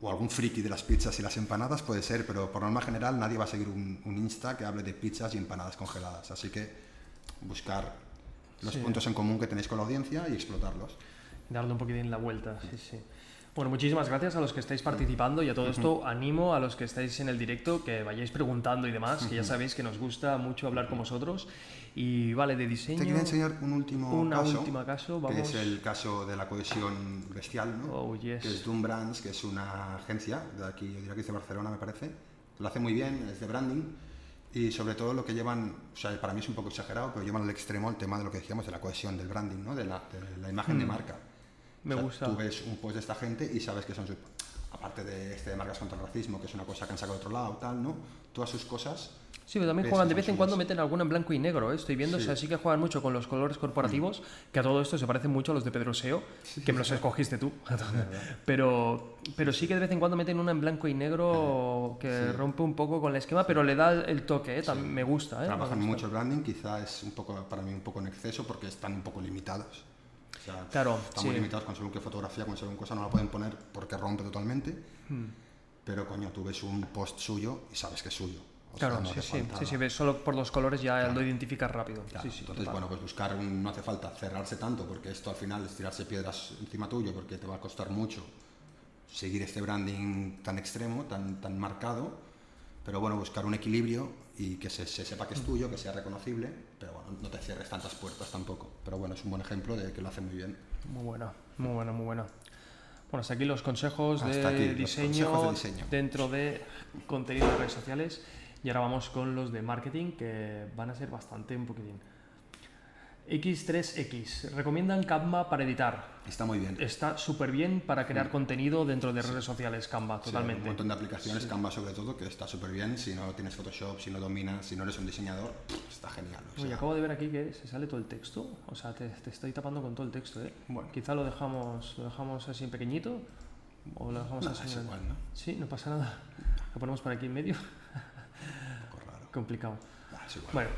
o algún friki de las pizzas y las empanadas puede ser, pero por norma general nadie va a seguir un, un Insta que hable de pizzas y empanadas congeladas. Así que buscar los Sí. puntos en común que tenéis con la audiencia y explotarlos. darle un poquitín la vuelta, sí, sí. Bueno, muchísimas gracias a los que estáis participando y a todo esto animo a los que estáis en el directo que vayáis preguntando y demás, que ya sabéis que nos gusta mucho hablar con vosotros. Y vale, de diseño... Te quería enseñar un último Una caso, última caso, que vamos. es el caso de la cohesión bestial, ¿no? Oh, yes. que es Doom Brands, que es una agencia de aquí, yo diría que es de Barcelona, me parece. Lo hace muy bien, es de branding y sobre todo lo que llevan, o sea, para mí es un poco exagerado, pero llevan al extremo el tema de lo que decíamos de la cohesión del branding, ¿no? De la, de la imagen de marca. Hmm. Me O sea, gusta. Tú ves un post de esta gente y sabes que son sus- aparte de este de marcas contra el racismo, que es una cosa que han sacado de otro lado, tal, ¿no? Todas sus cosas Sí, pero también juegan de vez en cuando meten alguna en blanco y negro, ¿eh? estoy viendo, o sea, sí que juegan mucho con los colores corporativos, que a todo esto se parecen mucho a los de Pedro Seo, que me los escogiste tú. pero, pero sí que de vez en cuando meten una en blanco y negro que rompe un poco con el esquema, pero le da el toque, ¿eh? Tam- me gusta. ¿eh? Me trabajan gusta. mucho el branding, quizá es un poco para mí un poco en exceso porque están un poco limitados. O sea, Claro, están muy sí. limitados con según qué fotografía, con según cosa no la pueden poner porque rompe totalmente. Hmm. Pero coño, tú ves un post suyo y sabes que es suyo. O Claro, sea, no sí, sí, sí, sí, ves, solo por los colores ya lo identificas rápido. Claro, Sí, sí, Entonces, total. bueno, pues buscar, un- no hace falta cerrarse tanto porque esto al final es tirarse piedras encima tuyo porque te va a costar mucho seguir este branding tan extremo, tan, tan marcado, pero bueno, buscar un equilibrio y que se, se sepa que Mm. es tuyo, que sea reconocible, pero bueno, no te cierres tantas puertas tampoco. Pero bueno, es un buen ejemplo de que lo hace muy bien. Muy buena, muy buena, muy buena. Bueno, hasta aquí los consejos, de, aquí, los diseño consejos de diseño. dentro de contenido de redes sociales. Y ahora vamos con los de marketing, que van a ser bastante un poquitín. X3X. Recomiendan Canva para editar. Está muy bien. Está súper bien para crear contenido dentro de redes sociales, Canva, Sí, totalmente. un montón de aplicaciones, Canva sobre todo, que está súper bien. Si no tienes Photoshop, si no dominas, si no eres un diseñador, está genial. o Oye, sea, acabo de ver aquí que se sale todo el texto. O sea, te, te estoy tapando con todo el texto, ¿eh? Bueno. Quizá lo dejamos, lo dejamos así en pequeñito. O lo dejamos no, así es en- igual, ¿no? Sí, no pasa nada. Lo ponemos por aquí en medio. Un poco raro. Complicado. Ah, es igual. Bueno,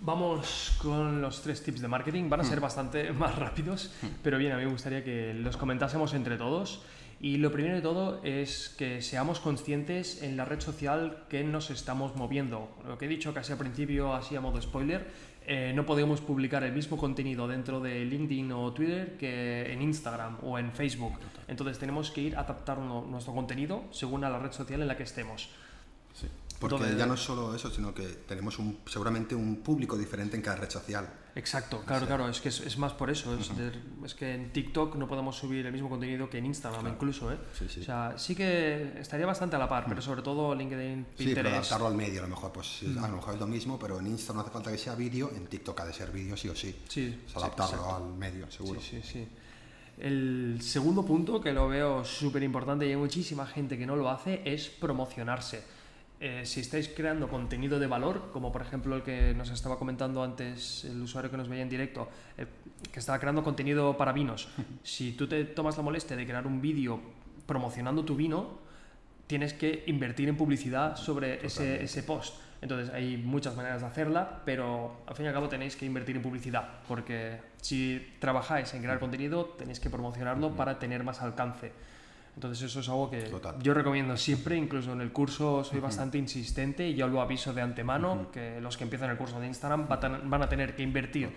vamos con los tres tips de marketing. Van a ser bastante más rápidos, pero bien, a mí me gustaría que los comentásemos entre todos. Y lo primero de todo es que seamos conscientes en la red social que nos estamos moviendo. Lo que he dicho casi al principio, así a modo spoiler, eh, no podemos publicar el mismo contenido dentro de LinkedIn o Twitter que en Instagram o en Facebook. Entonces tenemos que ir adaptando nuestro contenido según a la red social en la que estemos. Porque ya no es solo eso, sino que tenemos un, seguramente un público diferente en cada red social. Exacto, claro, claro, es que es, más por eso. Es, que en TikTok no podemos subir el mismo contenido que en Instagram, incluso. ¿eh? Sí, sí. O sea, sí que estaría bastante a la par, pero sobre todo LinkedIn, Pinterest. Sí, pero adaptarlo al medio, a lo mejor, pues a lo mejor es lo mismo, pero en Instagram no hace falta que sea vídeo, en TikTok ha de ser vídeo sí o sí. Sí. adaptarlo al medio, seguro. Sí, sí, sí. El segundo punto, que lo veo súper importante y hay muchísima gente que no lo hace, es promocionarse eh, si estáis creando contenido de valor, como por ejemplo el que nos estaba comentando antes el usuario que nos veía en directo, eh, que estaba creando contenido para vinos, si tú te tomas la molestia de crear un vídeo promocionando tu vino, tienes que invertir en publicidad sobre ese, ese, post. Entonces hay muchas maneras de hacerla, pero al fin y al cabo tenéis que invertir en publicidad, porque si trabajáis en crear contenido, tenéis que promocionarlo para tener más alcance. Entonces eso es algo que yo recomiendo siempre, incluso en el curso soy bastante insistente y yo lo aviso de antemano, que los que empiezan el curso de Instagram van a tener que invertir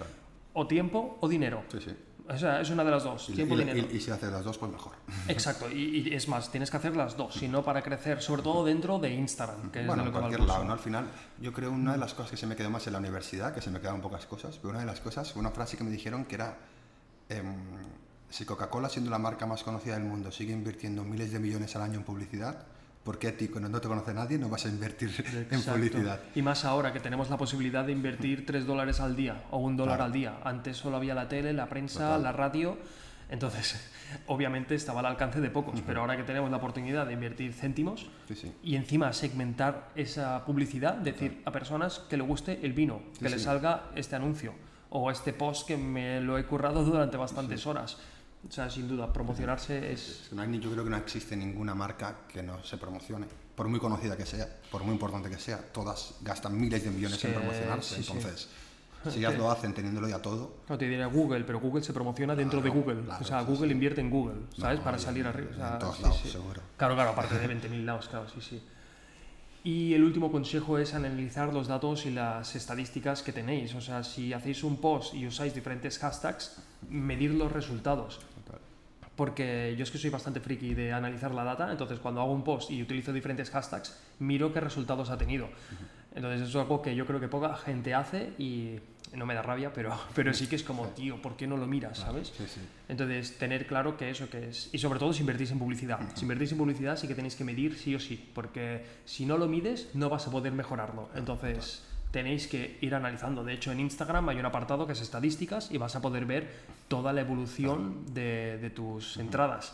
o tiempo o dinero. Sí, sí. O sea, es una de las dos, tiempo y, dinero. Y, si haces las dos, pues mejor. Exacto, y, es más, tienes que hacer las dos, si no para crecer, sobre todo dentro de Instagram. Que bueno, en cualquier lado, ¿no? Al final, yo creo una de las cosas que se me quedó más en la universidad, que se me quedaron pocas cosas, pero una de las cosas, una frase que me dijeron que era... Em, si Coca-Cola, siendo la marca más conocida del mundo, sigue invirtiendo miles de millones al año en publicidad, ¿por qué a ti, cuando no te conoce nadie, no vas a invertir en publicidad? Y más ahora que tenemos la posibilidad de invertir 3 dólares al día o un dólar al día. Antes solo había la tele, la prensa, la radio. Entonces, obviamente estaba al alcance de pocos, pero ahora que tenemos la oportunidad de invertir céntimos y encima segmentar esa publicidad, decir a personas que le guste el vino, que le salga este anuncio o este post que me lo he currado durante bastantes horas o sea, sin duda, promocionarse es... Yo creo que no existe ninguna marca que no se promocione, por muy conocida que sea, por muy importante que sea, todas gastan miles de millones en promocionarse, entonces... Si ya lo hacen teniéndolo ya todo. No, te diría Google, pero Google se promociona dentro de Google. o sea, Google invierte en Google, ¿sabes? Para salir arriba. en todos lados, seguro. Claro, claro, aparte de 20.000 lados, claro, sí, sí. Y el último consejo es analizar los datos y las estadísticas que tenéis. O sea, si hacéis un post y usáis diferentes hashtags, medir los resultados porque yo es que soy bastante friki de analizar la data, entonces cuando hago un post y utilizo diferentes hashtags, miro qué resultados ha tenido. Entonces eso es algo que yo creo que poca gente hace y no me da rabia, pero, pero sí que es como, tío, ¿por qué no lo miras, sabes? Entonces, tener claro que eso que es... Y sobre todo si invertís en publicidad. Si invertís en publicidad sí que tenéis que medir sí o sí, porque si no lo mides no vas a poder mejorarlo. Entonces tenéis que ir analizando. De hecho, en Instagram hay un apartado que es estadísticas y vas a poder ver toda la evolución de, tus entradas.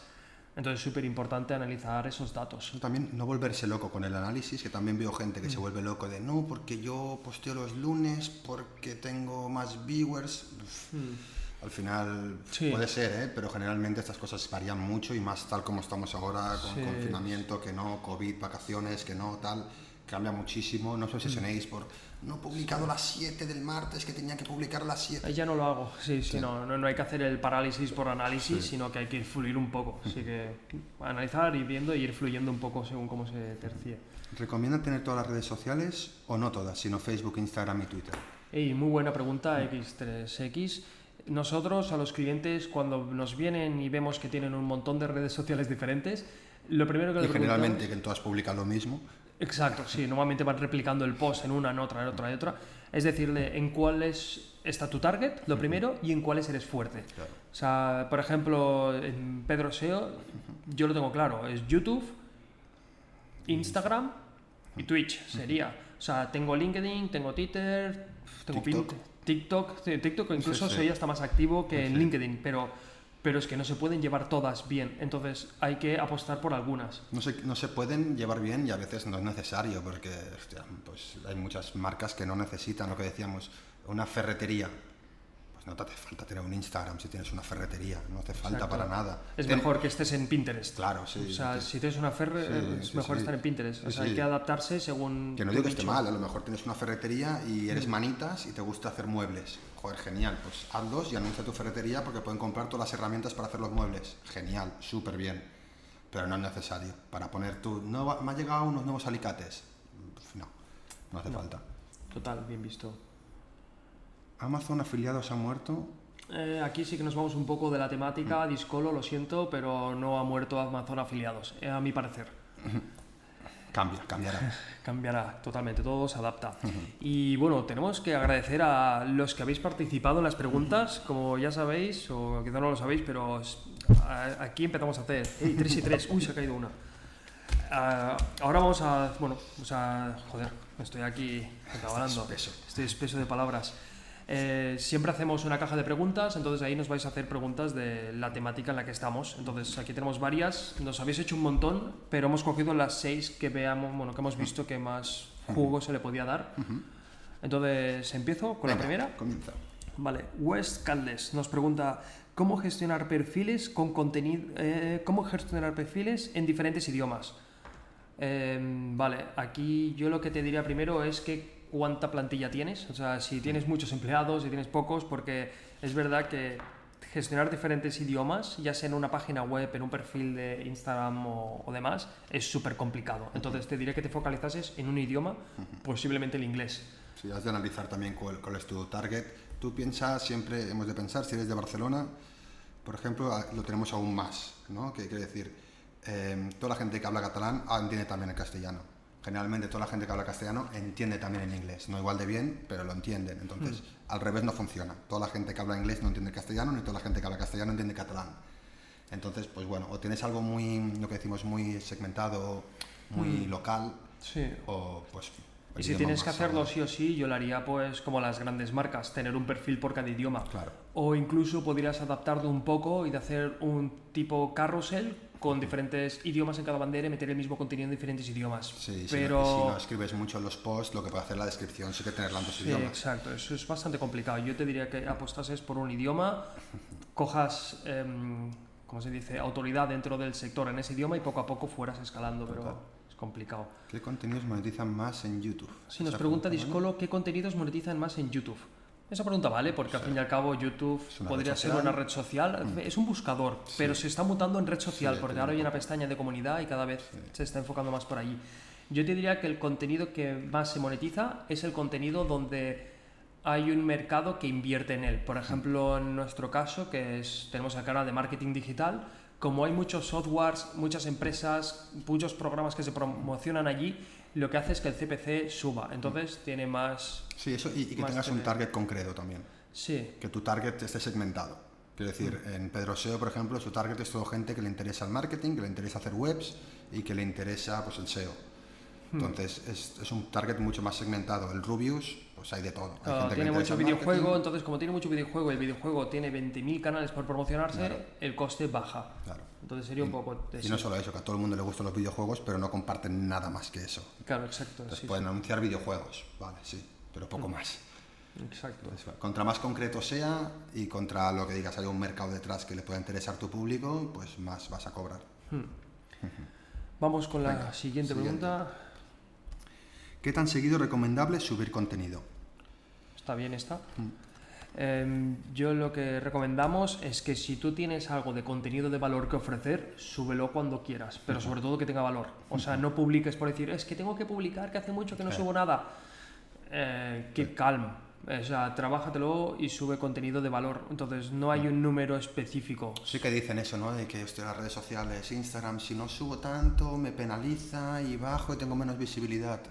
Entonces es súper importante analizar esos datos. También no volverse loco con el análisis, que también veo gente que se mm. vuelve loco de no, porque yo posteo los lunes, porque tengo más viewers. Mm. Al final puede ser, ¿eh? pero generalmente estas cosas varían mucho y más tal como estamos ahora, con confinamiento, que no, COVID, vacaciones, que no, tal, cambia muchísimo. No os obsesionéis por no he publicado las 7 del martes que tenía que publicar las 7. Ya no lo hago, sí, sí, No, no, hay que hacer el parálisis por análisis, sino que hay que ir fluir un poco. Así que analizar, ir viendo y ir fluyendo un poco según cómo se tercie. ¿Recomiendan tener todas las redes sociales o no todas, sino Facebook, Instagram y Twitter? Y muy buena pregunta, X3X. Nosotros a los clientes cuando nos vienen y vemos que tienen un montón de redes sociales diferentes, lo primero que y generalmente que todas publican lo mismo. Exacto, sí, normalmente van replicando el post en una, en otra, en otra, en otra. Es decirle en cuáles está tu target, lo primero, y en cuáles eres fuerte. O sea, por ejemplo, en Pedro SEO, yo lo tengo claro, es YouTube, Instagram y Twitch sería. O sea, tengo LinkedIn, tengo Twitter, tengo TikTok, TikTok, TikTok incluso soy hasta más activo que en LinkedIn, pero pero es que no se pueden llevar todas bien, entonces hay que apostar por algunas. No se, no se pueden llevar bien y a veces no es necesario, porque pues hay muchas marcas que no necesitan lo que decíamos, una ferretería. No te hace falta tener un Instagram si tienes una ferretería, no hace falta para nada. Es mejor que estés en Pinterest. Claro, sí. O sea, si tienes una ferretería, es mejor estar en Pinterest. O sea, hay que adaptarse según... Que no digo que esté mal, a lo mejor tienes una ferretería y eres mm. manitas y te gusta hacer muebles Joder, genial, pues hazlos y anuncia tu ferretería porque pueden comprar todas las herramientas para hacer los muebles. Genial, súper bien. pero no es necesario. Para poner tu, no, me ha llegado unos nuevos alicates. No, no hace No. falta. Total, bien visto. Amazon afiliados ha muerto. Eh, aquí sí que nos vamos un poco de la temática, Discolo, lo siento, pero no ha muerto Amazon afiliados, eh, a mi parecer. Cambia, cambiará. Cambiará totalmente, todo se adapta. Y bueno, tenemos que agradecer a los que habéis participado en las preguntas, como ya sabéis, o quizá no lo sabéis, pero aquí empezamos a hacer. ¡Ey, 3 y 3! ¡Uy, se ha caído una! Ah, ahora vamos a. Bueno, vamos a. Joder, estoy aquí hablando. Espeso. Estoy espeso de palabras. Eh, siempre hacemos una caja de preguntas, entonces ahí nos vais a hacer preguntas de la temática en la que estamos. Entonces aquí tenemos varias, nos habéis hecho un montón, pero hemos cogido las seis que veamos, bueno, que hemos visto que más jugo se le podía dar. Entonces empiezo con la primera. Comienza. Vale, West Caldes nos pregunta cómo gestionar perfiles con contenido, eh, cómo gestionar perfiles en diferentes idiomas. Eh, vale, aquí yo lo que te diría primero es que cuánta plantilla tienes, o sea, si tienes muchos empleados, si tienes pocos, porque es verdad que gestionar diferentes idiomas, ya sea en una página web, en un perfil de Instagram o, o demás, es súper complicado. Entonces te diré que te focalizases en un idioma, posiblemente el inglés. Si has de analizar también cuál, cuál es tu target. Tú piensas, siempre hemos de pensar, si eres de Barcelona, por ejemplo, a- lo tenemos aún más, ¿no? Que quiere decir, eh, toda la gente que habla catalán ah, entiende también el castellano. Generalmente toda la gente que habla castellano entiende también el inglés. No igual de bien, pero lo entienden. Entonces, al revés no funciona. Toda la gente que habla inglés no entiende el castellano, ni toda la gente que habla castellano entiende catalán. Entonces, pues bueno, o tienes algo muy, lo que decimos, muy segmentado, muy local, Sí. o pues... Y si tienes que hacerlo sí o sí, yo lo haría pues como las grandes marcas, tener un perfil por cada idioma. Claro. O incluso podrías adaptarlo un poco y de hacer un tipo carrusel con diferentes idiomas en cada bandera y meter el mismo contenido en diferentes idiomas. Sí, si, Pero... no, si no escribes mucho en los posts, lo que puede hacer la descripción sí que tenerla en dos Sí, idiomas. exacto, eso es bastante complicado. Yo te diría que apostases por un idioma, cojas, em, ¿cómo se dice?, autoridad dentro del sector en ese idioma y poco a poco fueras escalando, pero Total. es complicado. ¿Qué contenidos monetizan más en YouTube? Si nos pregunta. Discolo qué contenidos monetizan más en YouTube. Esa pregunta vale, porque al fin y al cabo YouTube podría ser. Mm. una red social, es un buscador, pero se está mutando en red social, Sí, porque ahora hay una pestaña de comunidad y cada vez se está enfocando más por allí. Yo te diría que el contenido que más se monetiza es el contenido donde hay un mercado que invierte en él. Por ejemplo, en nuestro caso, que es, tenemos el canal de marketing digital, como hay muchos softwares, muchas empresas, muchos programas que se promocionan allí, lo que hace es que el CPC suba. Entonces tiene más... Sí, eso, y, y que tengas un target concreto también. Sí, Que tu target esté segmentado. Quiero decir, Mm. en Pedro SEO, por ejemplo, su target es todo gente que le interesa el marketing, que le interesa hacer webs y que le interesa pues, el SEO. Mm. Entonces, es, es un target mucho más segmentado. El Rubius, pues hay de todo. Hay Claro, gente que le tiene mucho videojuego, marketing. entonces como tiene mucho videojuego y el videojuego tiene 20.000 canales por promocionarse, Claro. el coste baja. Claro. Entonces sería un poco... de Y no solo eso, que a todo el mundo le gustan los videojuegos, pero no comparten nada más que eso. Claro, exacto. Entonces sí, pueden anunciar videojuegos, vale, sí, pero poco más. sí, exacto. Entonces, contra más concreto sea y contra lo que digas hay un mercado detrás que le pueda interesar tu público, pues más vas a cobrar. Vamos con la Venga, siguiente, siguiente. ¿Qué tan seguido es recomendable subir contenido? Está bien esta. Mm. Em, yo lo que recomendamos es que si tú tienes algo de contenido de valor que ofrecer, súbelo cuando quieras, pero sobre todo que tenga valor. O sea, no publiques por decir, es que tengo que publicar, que hace mucho que no subo nada. Eh, keep calm. O sea, trabájatelo y sube contenido de valor. Entonces, no hay un número específico. Sí que dicen eso, ¿no? De que estoy las redes sociales, Instagram, si no subo tanto, me penaliza y bajo y tengo menos visibilidad.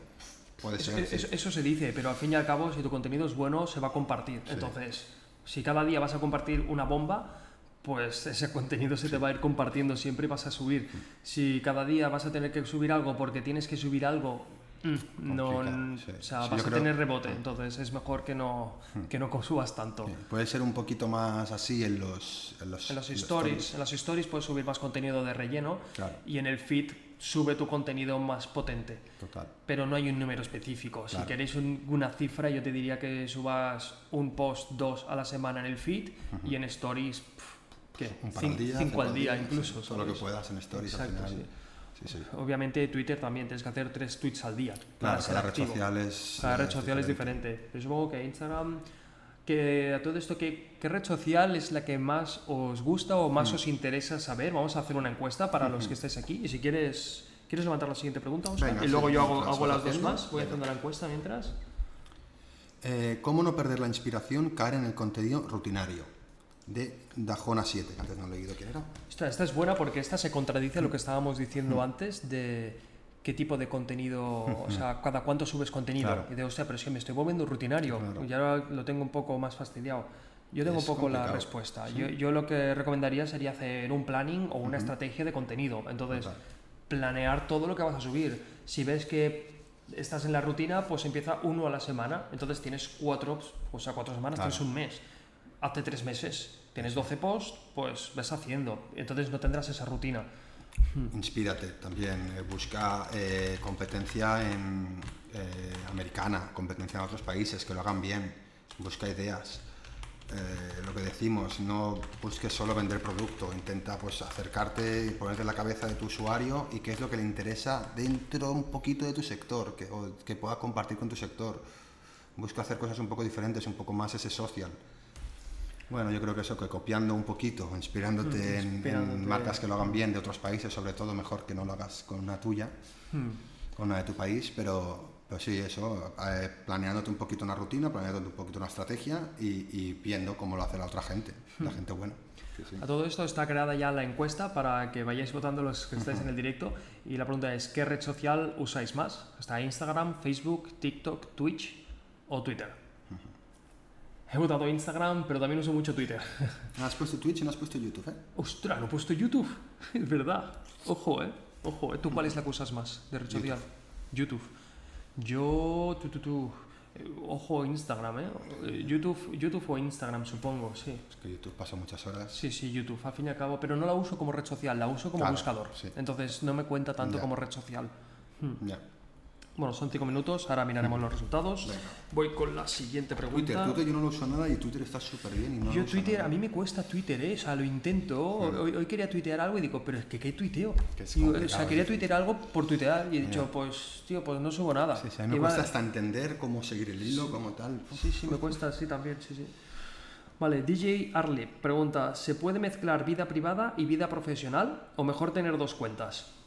Puede Eso, ser. sí. eso- eso se dice, pero al fin y al cabo, si tu contenido es bueno, se va a compartir. Entonces, si cada día vas a compartir una bomba, pues ese contenido se te va a ir compartiendo siempre y vas a subir. Si cada día vas a tener que subir algo porque tienes que subir algo, mm, no, o sea, vas a tener rebote. Entonces, es mejor que no, que no subas tanto. Puede ser un poquito más así en los, en los, En los en los stories, en los stories puedes subir más contenido de relleno Claro. y en el feed sube tu contenido más potente. Total. pero no hay un número específico. Si queréis un- una cifra, yo te diría que subas un post, dos a la semana en el feed y en stories, ¿qué? Un par Cin- al día, cinco al día incluso. sí, todo lo que puedas en stories Exacto, al final. sí. Obviamente Twitter también, tienes que hacer tres tweets al día. para Claro, ser cada red social es. Cada red es social es diferente. Pero supongo que Instagram que a todo esto, ¿qué, ¿qué red social es la que más os gusta o Mm. más os interesa saber? Vamos a hacer una encuesta para los que estéis aquí. Y si quieres, ¿quieres levantar la siguiente pregunta, Óscar? Venga, y luego sí, yo hago, hago las dos más. Voy venga. haciendo la encuesta mientras. Eh, ¿Cómo no perder la inspiración, caer en el contenido rutinario? De Dajona 7, que antes no he leído quién era. Esta, esta es buena porque esta se contradice a lo que estábamos diciendo antes de qué tipo de contenido, o sea, cada cuánto subes contenido. Claro. Y de, hostia, pero es que me estoy volviendo rutinario Claro. y ahora lo tengo un poco más fastidiado. Yo tengo Es un poco la respuesta. Yo, yo lo que recomendaría sería hacer un planning o una estrategia de contenido. Entonces, Total. planear todo lo que vas a subir. Si ves que estás en la rutina, pues empieza uno a la semana. Entonces tienes cuatro, o sea, cuatro semanas, Claro. tienes un mes. Hazte tres meses. Tienes 12 posts, pues ves haciendo. Entonces no tendrás esa rutina. Inspírate también, eh, busca eh, competencia en, eh, americana, competencia en otros países, que lo hagan bien, busca ideas. Lo que decimos, no busques solo vender producto, intenta pues acercarte y ponerte en la cabeza de tu usuario y qué es lo que le interesa dentro un poquito de tu sector, que, que pueda compartir con tu sector. Busca hacer cosas un poco diferentes, un poco más ese social. Bueno, yo creo que eso, que copiando un poquito, inspirándote, en- inspirándote. en marcas que lo hagan bien de otros países, sobre todo mejor que no lo hagas con una tuya, Hmm. con una de tu país, pero, pero sí, eso, eh, planeándote un poquito una rutina, planeándote un poquito una estrategia y, y viendo cómo lo hace la otra gente, la gente buena. Sí, sí. A todo esto está creada ya la encuesta para que vayáis votando los que estáis en el directo. Y la pregunta es, ¿qué red social usáis más? ¿Está Instagram, Facebook, TikTok, Twitch o Twitter? He votado Instagram, pero también uso mucho Twitter. ¿Has puesto Twitch y no has puesto YouTube? ¿eh? Ostras, no he puesto YouTube. Es verdad. Ojo, ¿eh? Ojo, ¿eh? ¿Tú cuál es la que usas más de red social? YouTube. Yo, tú, tú, tú. Ojo, Instagram, ¿eh? Eh, YouTube, YouTube o Instagram, supongo, sí. Es que YouTube pasa muchas horas. Sí, sí, YouTube, al fin y al cabo, pero no la uso como red social, la uso como Claro, buscador. sí. Entonces no me cuenta tanto Ya. como red social. Ya. Bueno, son cinco minutos, ahora miraremos los resultados. Venga. Voy con la siguiente pregunta. Twitter, Twitter yo no lo uso nada y Twitter está súper bien. Y no Yo Twitter, nada. a mí me cuesta Twitter, ¿eh? o sea, lo intento. Hoy, hoy quería tuitear algo y digo, pero es que ¿qué tuiteo? Que es Digo, o sea, quería sí. tuitear algo por tuitear y he dicho, pues, tío, pues no subo nada. Sí, sí, a mí me cuesta hasta entender cómo seguir el hilo, cómo tal. Sí, sí, me cuesta, sí, también, sí, sí. Vale, DJ Arle pregunta, ¿se puede mezclar vida privada y vida profesional o mejor tener dos cuentas?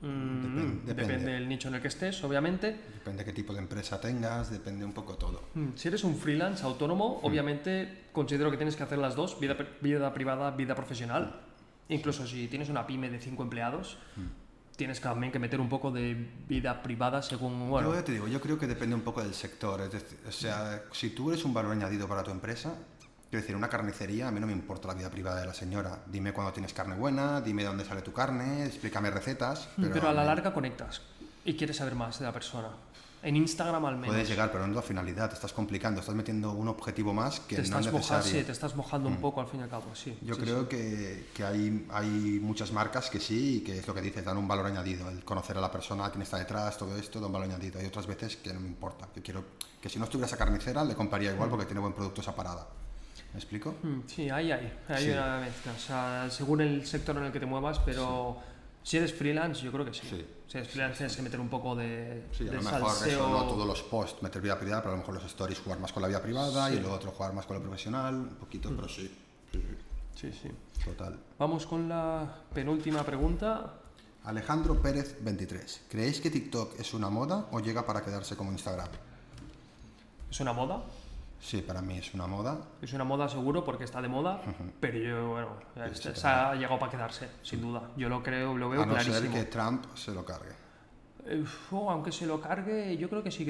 Mm, Depen- depende. depende. del nicho en el que estés, obviamente. Depende qué tipo de empresa tengas, depende un poco todo. Mm, Si eres un freelance autónomo, obviamente considero que tienes que hacer las dos, vida, vida privada, vida profesional. Incluso si tienes una pyme de cinco empleados, tienes también que meter un poco de vida privada según... Bueno, Yo te digo, yo creo que depende un poco del sector. Es decir, o sea, si tú eres un valor añadido para tu empresa, quiero decir, una carnicería, a mí no me importa la vida privada de la señora. Dime cuándo tienes carne buena, dime de dónde sale tu carne, explícame recetas. Mm, pero, a la larga conectas y quieres saber más de la persona. En Instagram al menos. Puedes llegar, pero no es la finalidad, te estás complicando, estás metiendo un objetivo más que te no estás, es moja- necesario. sí, te estás mojando un poco al fin y al cabo, sí. Yo sí, creo sí. que, que hay, hay muchas marcas que sí, y que es lo que dices, dan un valor añadido. El conocer a la persona, quién está detrás, todo esto da un valor añadido. Hay otras veces que no me importa, que quiero que si no estuviera esa carnicera le compraría igual porque tiene buen producto esa parada. ¿Me explico? Mm, Sí, ahí hay, hay Sí. una mezcla. O sea, según el sector en el que te muevas, pero si eres freelance, yo creo que sí. Sí. Si eres freelance, tienes que meter un poco de, Sí, a lo mejor salseo. eso, no todos los posts meter vida privada, pero a lo mejor los stories jugar más con la vida privada Sí. y lo otro jugar más con lo profesional, un poquito, pero sí, sí, sí, Sí, sí. total. Vamos con la penúltima pregunta. Alejandro Pérez 23. ¿Creéis que TikTok es una moda o llega para quedarse como Instagram? ¿Es una moda? Sí, para mí es una moda. Es una moda seguro porque está de moda, pero yo, bueno, se ha llegado para quedarse, sin duda. Yo lo creo, lo veo a no clarísimo. ser que Trump se lo cargue. Eh, oh, aunque se lo cargue, yo creo que si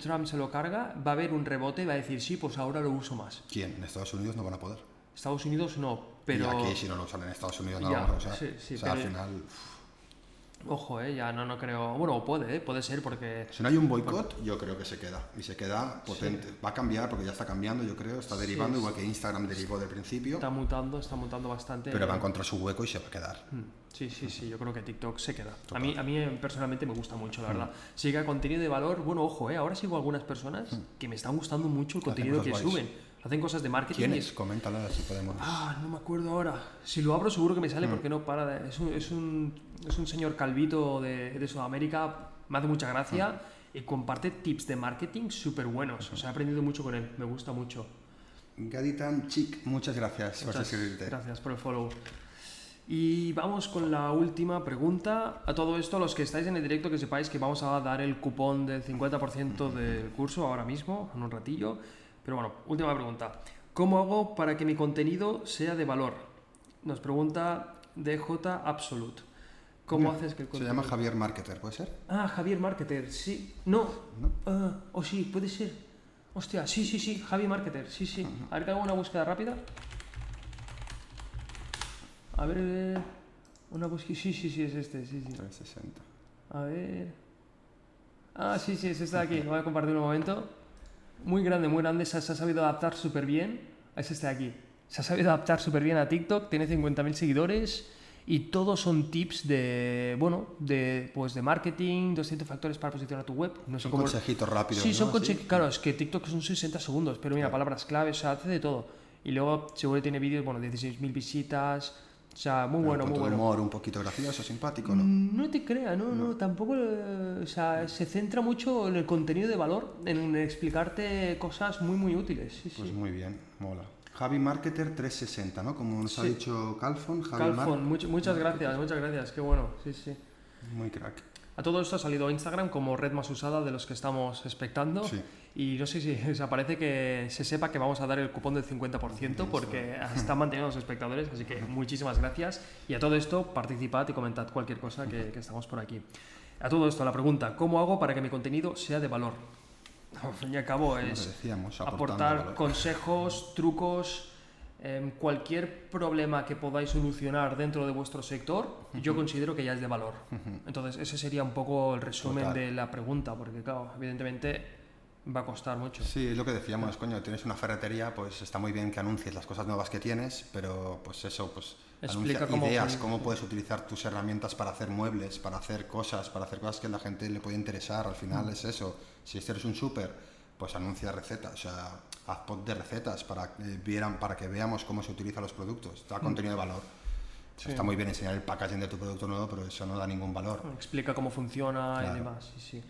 Trump se lo carga, va a haber un rebote y va a decir, sí, pues ahora lo uso más. ¿Quién? En Estados Unidos no van a poder. Estados Unidos no, pero... Y aquí si no lo usan en Estados Unidos no Ya, lo vamos a usar. sí, sí, o sea, al final... Ojo, eh, ya no, no creo... Bueno, puede, eh, puede ser porque... Si no hay un boicot, yo creo que se queda. Y se queda potente. Va a cambiar porque ya está cambiando, yo creo. Está derivando, Sí, igual que Instagram derivó del principio. Está mutando, está mutando bastante. Pero va a encontrar su hueco y se va a quedar. Mm, Sí, sí, sí, yo creo que TikTok se queda. A mí, a mí eh, personalmente me gusta mucho, la verdad. Sigue contenido de valor, bueno, ojo, eh, ahora sigo algunas personas que me están gustando mucho el Hacen contenido que suben. Hacen cosas de marketing. y ¿Quiénes? es- Coméntalo si podemos. Ah, no me acuerdo ahora. Si lo abro seguro que me sale porque no para de... Es un, es un, es un señor calvito de, de Sudamérica, me hace mucha gracia y comparte tips de marketing súper buenos. O sea, he aprendido mucho con él, me gusta mucho. Gaditan Chic, muchas gracias por Muchas suscribirte. Gracias por el follow. Y vamos con la última pregunta. A todo esto, los que estáis en el directo, que sepáis que vamos a dar el cupón del 50% del curso ahora mismo, en un ratillo. Pero bueno, última pregunta. ¿Cómo hago para que mi contenido sea de valor? Nos pregunta DJ Absolute. ¿Cómo haces que el Se contenido... llama Javier Marketer, ¿puede ser? Ah, Javier Marketer, sí. No. ¿No? Ah, o sí, puede ser. Hostia, sí, sí, sí, Javi Marketer, sí, sí. A ver que hago una búsqueda rápida. A ver, una búsqueda. Sí, sí, sí, es este, sí, sí. 360. A ver. Ah, sí, sí, es este de aquí. Lo voy a compartir un momento. Muy grande, muy grande. Se ha, se ha sabido adaptar súper bien. Es este de aquí. Se ha sabido adaptar súper bien a TikTok. Tiene 50.000 seguidores. Y todos son tips de, bueno, de, pues de marketing, 200 factores para posicionar tu web. No sé Son consejitos rápidos. Sí, ¿no? son Así. consejos. Claro, es que TikTok son 60 segundos, pero mira, Claro. palabras claves, o sea, hace de todo. Y luego seguro que tiene vídeos, bueno, 16.000 visitas. O sea, muy bueno, muy bueno. humor un poquito gracioso, simpático, ¿no? Mm, No te creas, no, no, tampoco. eh, o sea, se centra mucho en el contenido de valor, en explicarte cosas muy, muy útiles. Sí, Pues sí. muy bien, mola. Javi Marketer 360, ¿no? Como nos ha dicho Calfon, Javi Calfon, much- muchas gracias, muchas gracias, qué bueno, sí, sí. Mar- Muy crack. A todo esto ha salido Instagram como red más usada de los que estamos expectando. Sí. Y no sé si o sea, parece que se sepa que vamos a dar el cupón del 50% porque están manteniendo los espectadores, así que muchísimas gracias. Y a todo esto, participad y comentad cualquier cosa que, que estamos por aquí. A todo esto, la pregunta, ¿cómo hago para que mi contenido sea de valor? Al fin y al cabo es decíamos, aportar consejos, trucos, em, cualquier problema que podáis solucionar dentro de vuestro sector, yo considero que ya es de valor. Entonces, ese sería un poco el resumen Total. de la pregunta, porque claro, evidentemente va a costar mucho. Sí, es lo que decíamos, coño, tienes una ferretería, pues está muy bien que anuncies las cosas nuevas que tienes, pero pues eso, pues Explica cómo ideas, cómo puedes utilizar tus herramientas para hacer muebles, para hacer cosas, para hacer cosas que a la gente le puede interesar. Al final Mm. es eso. Si este eres un súper, pues anuncia recetas, o sea, haz pod de recetas para que, vieran, para que veamos cómo se utilizan los productos. Da contenido de valor. Mm. Sí. Está muy bien enseñar el packaging de tu producto nuevo, pero eso no da ningún valor. Explica cómo funciona Claro. y demás. Sí, sí.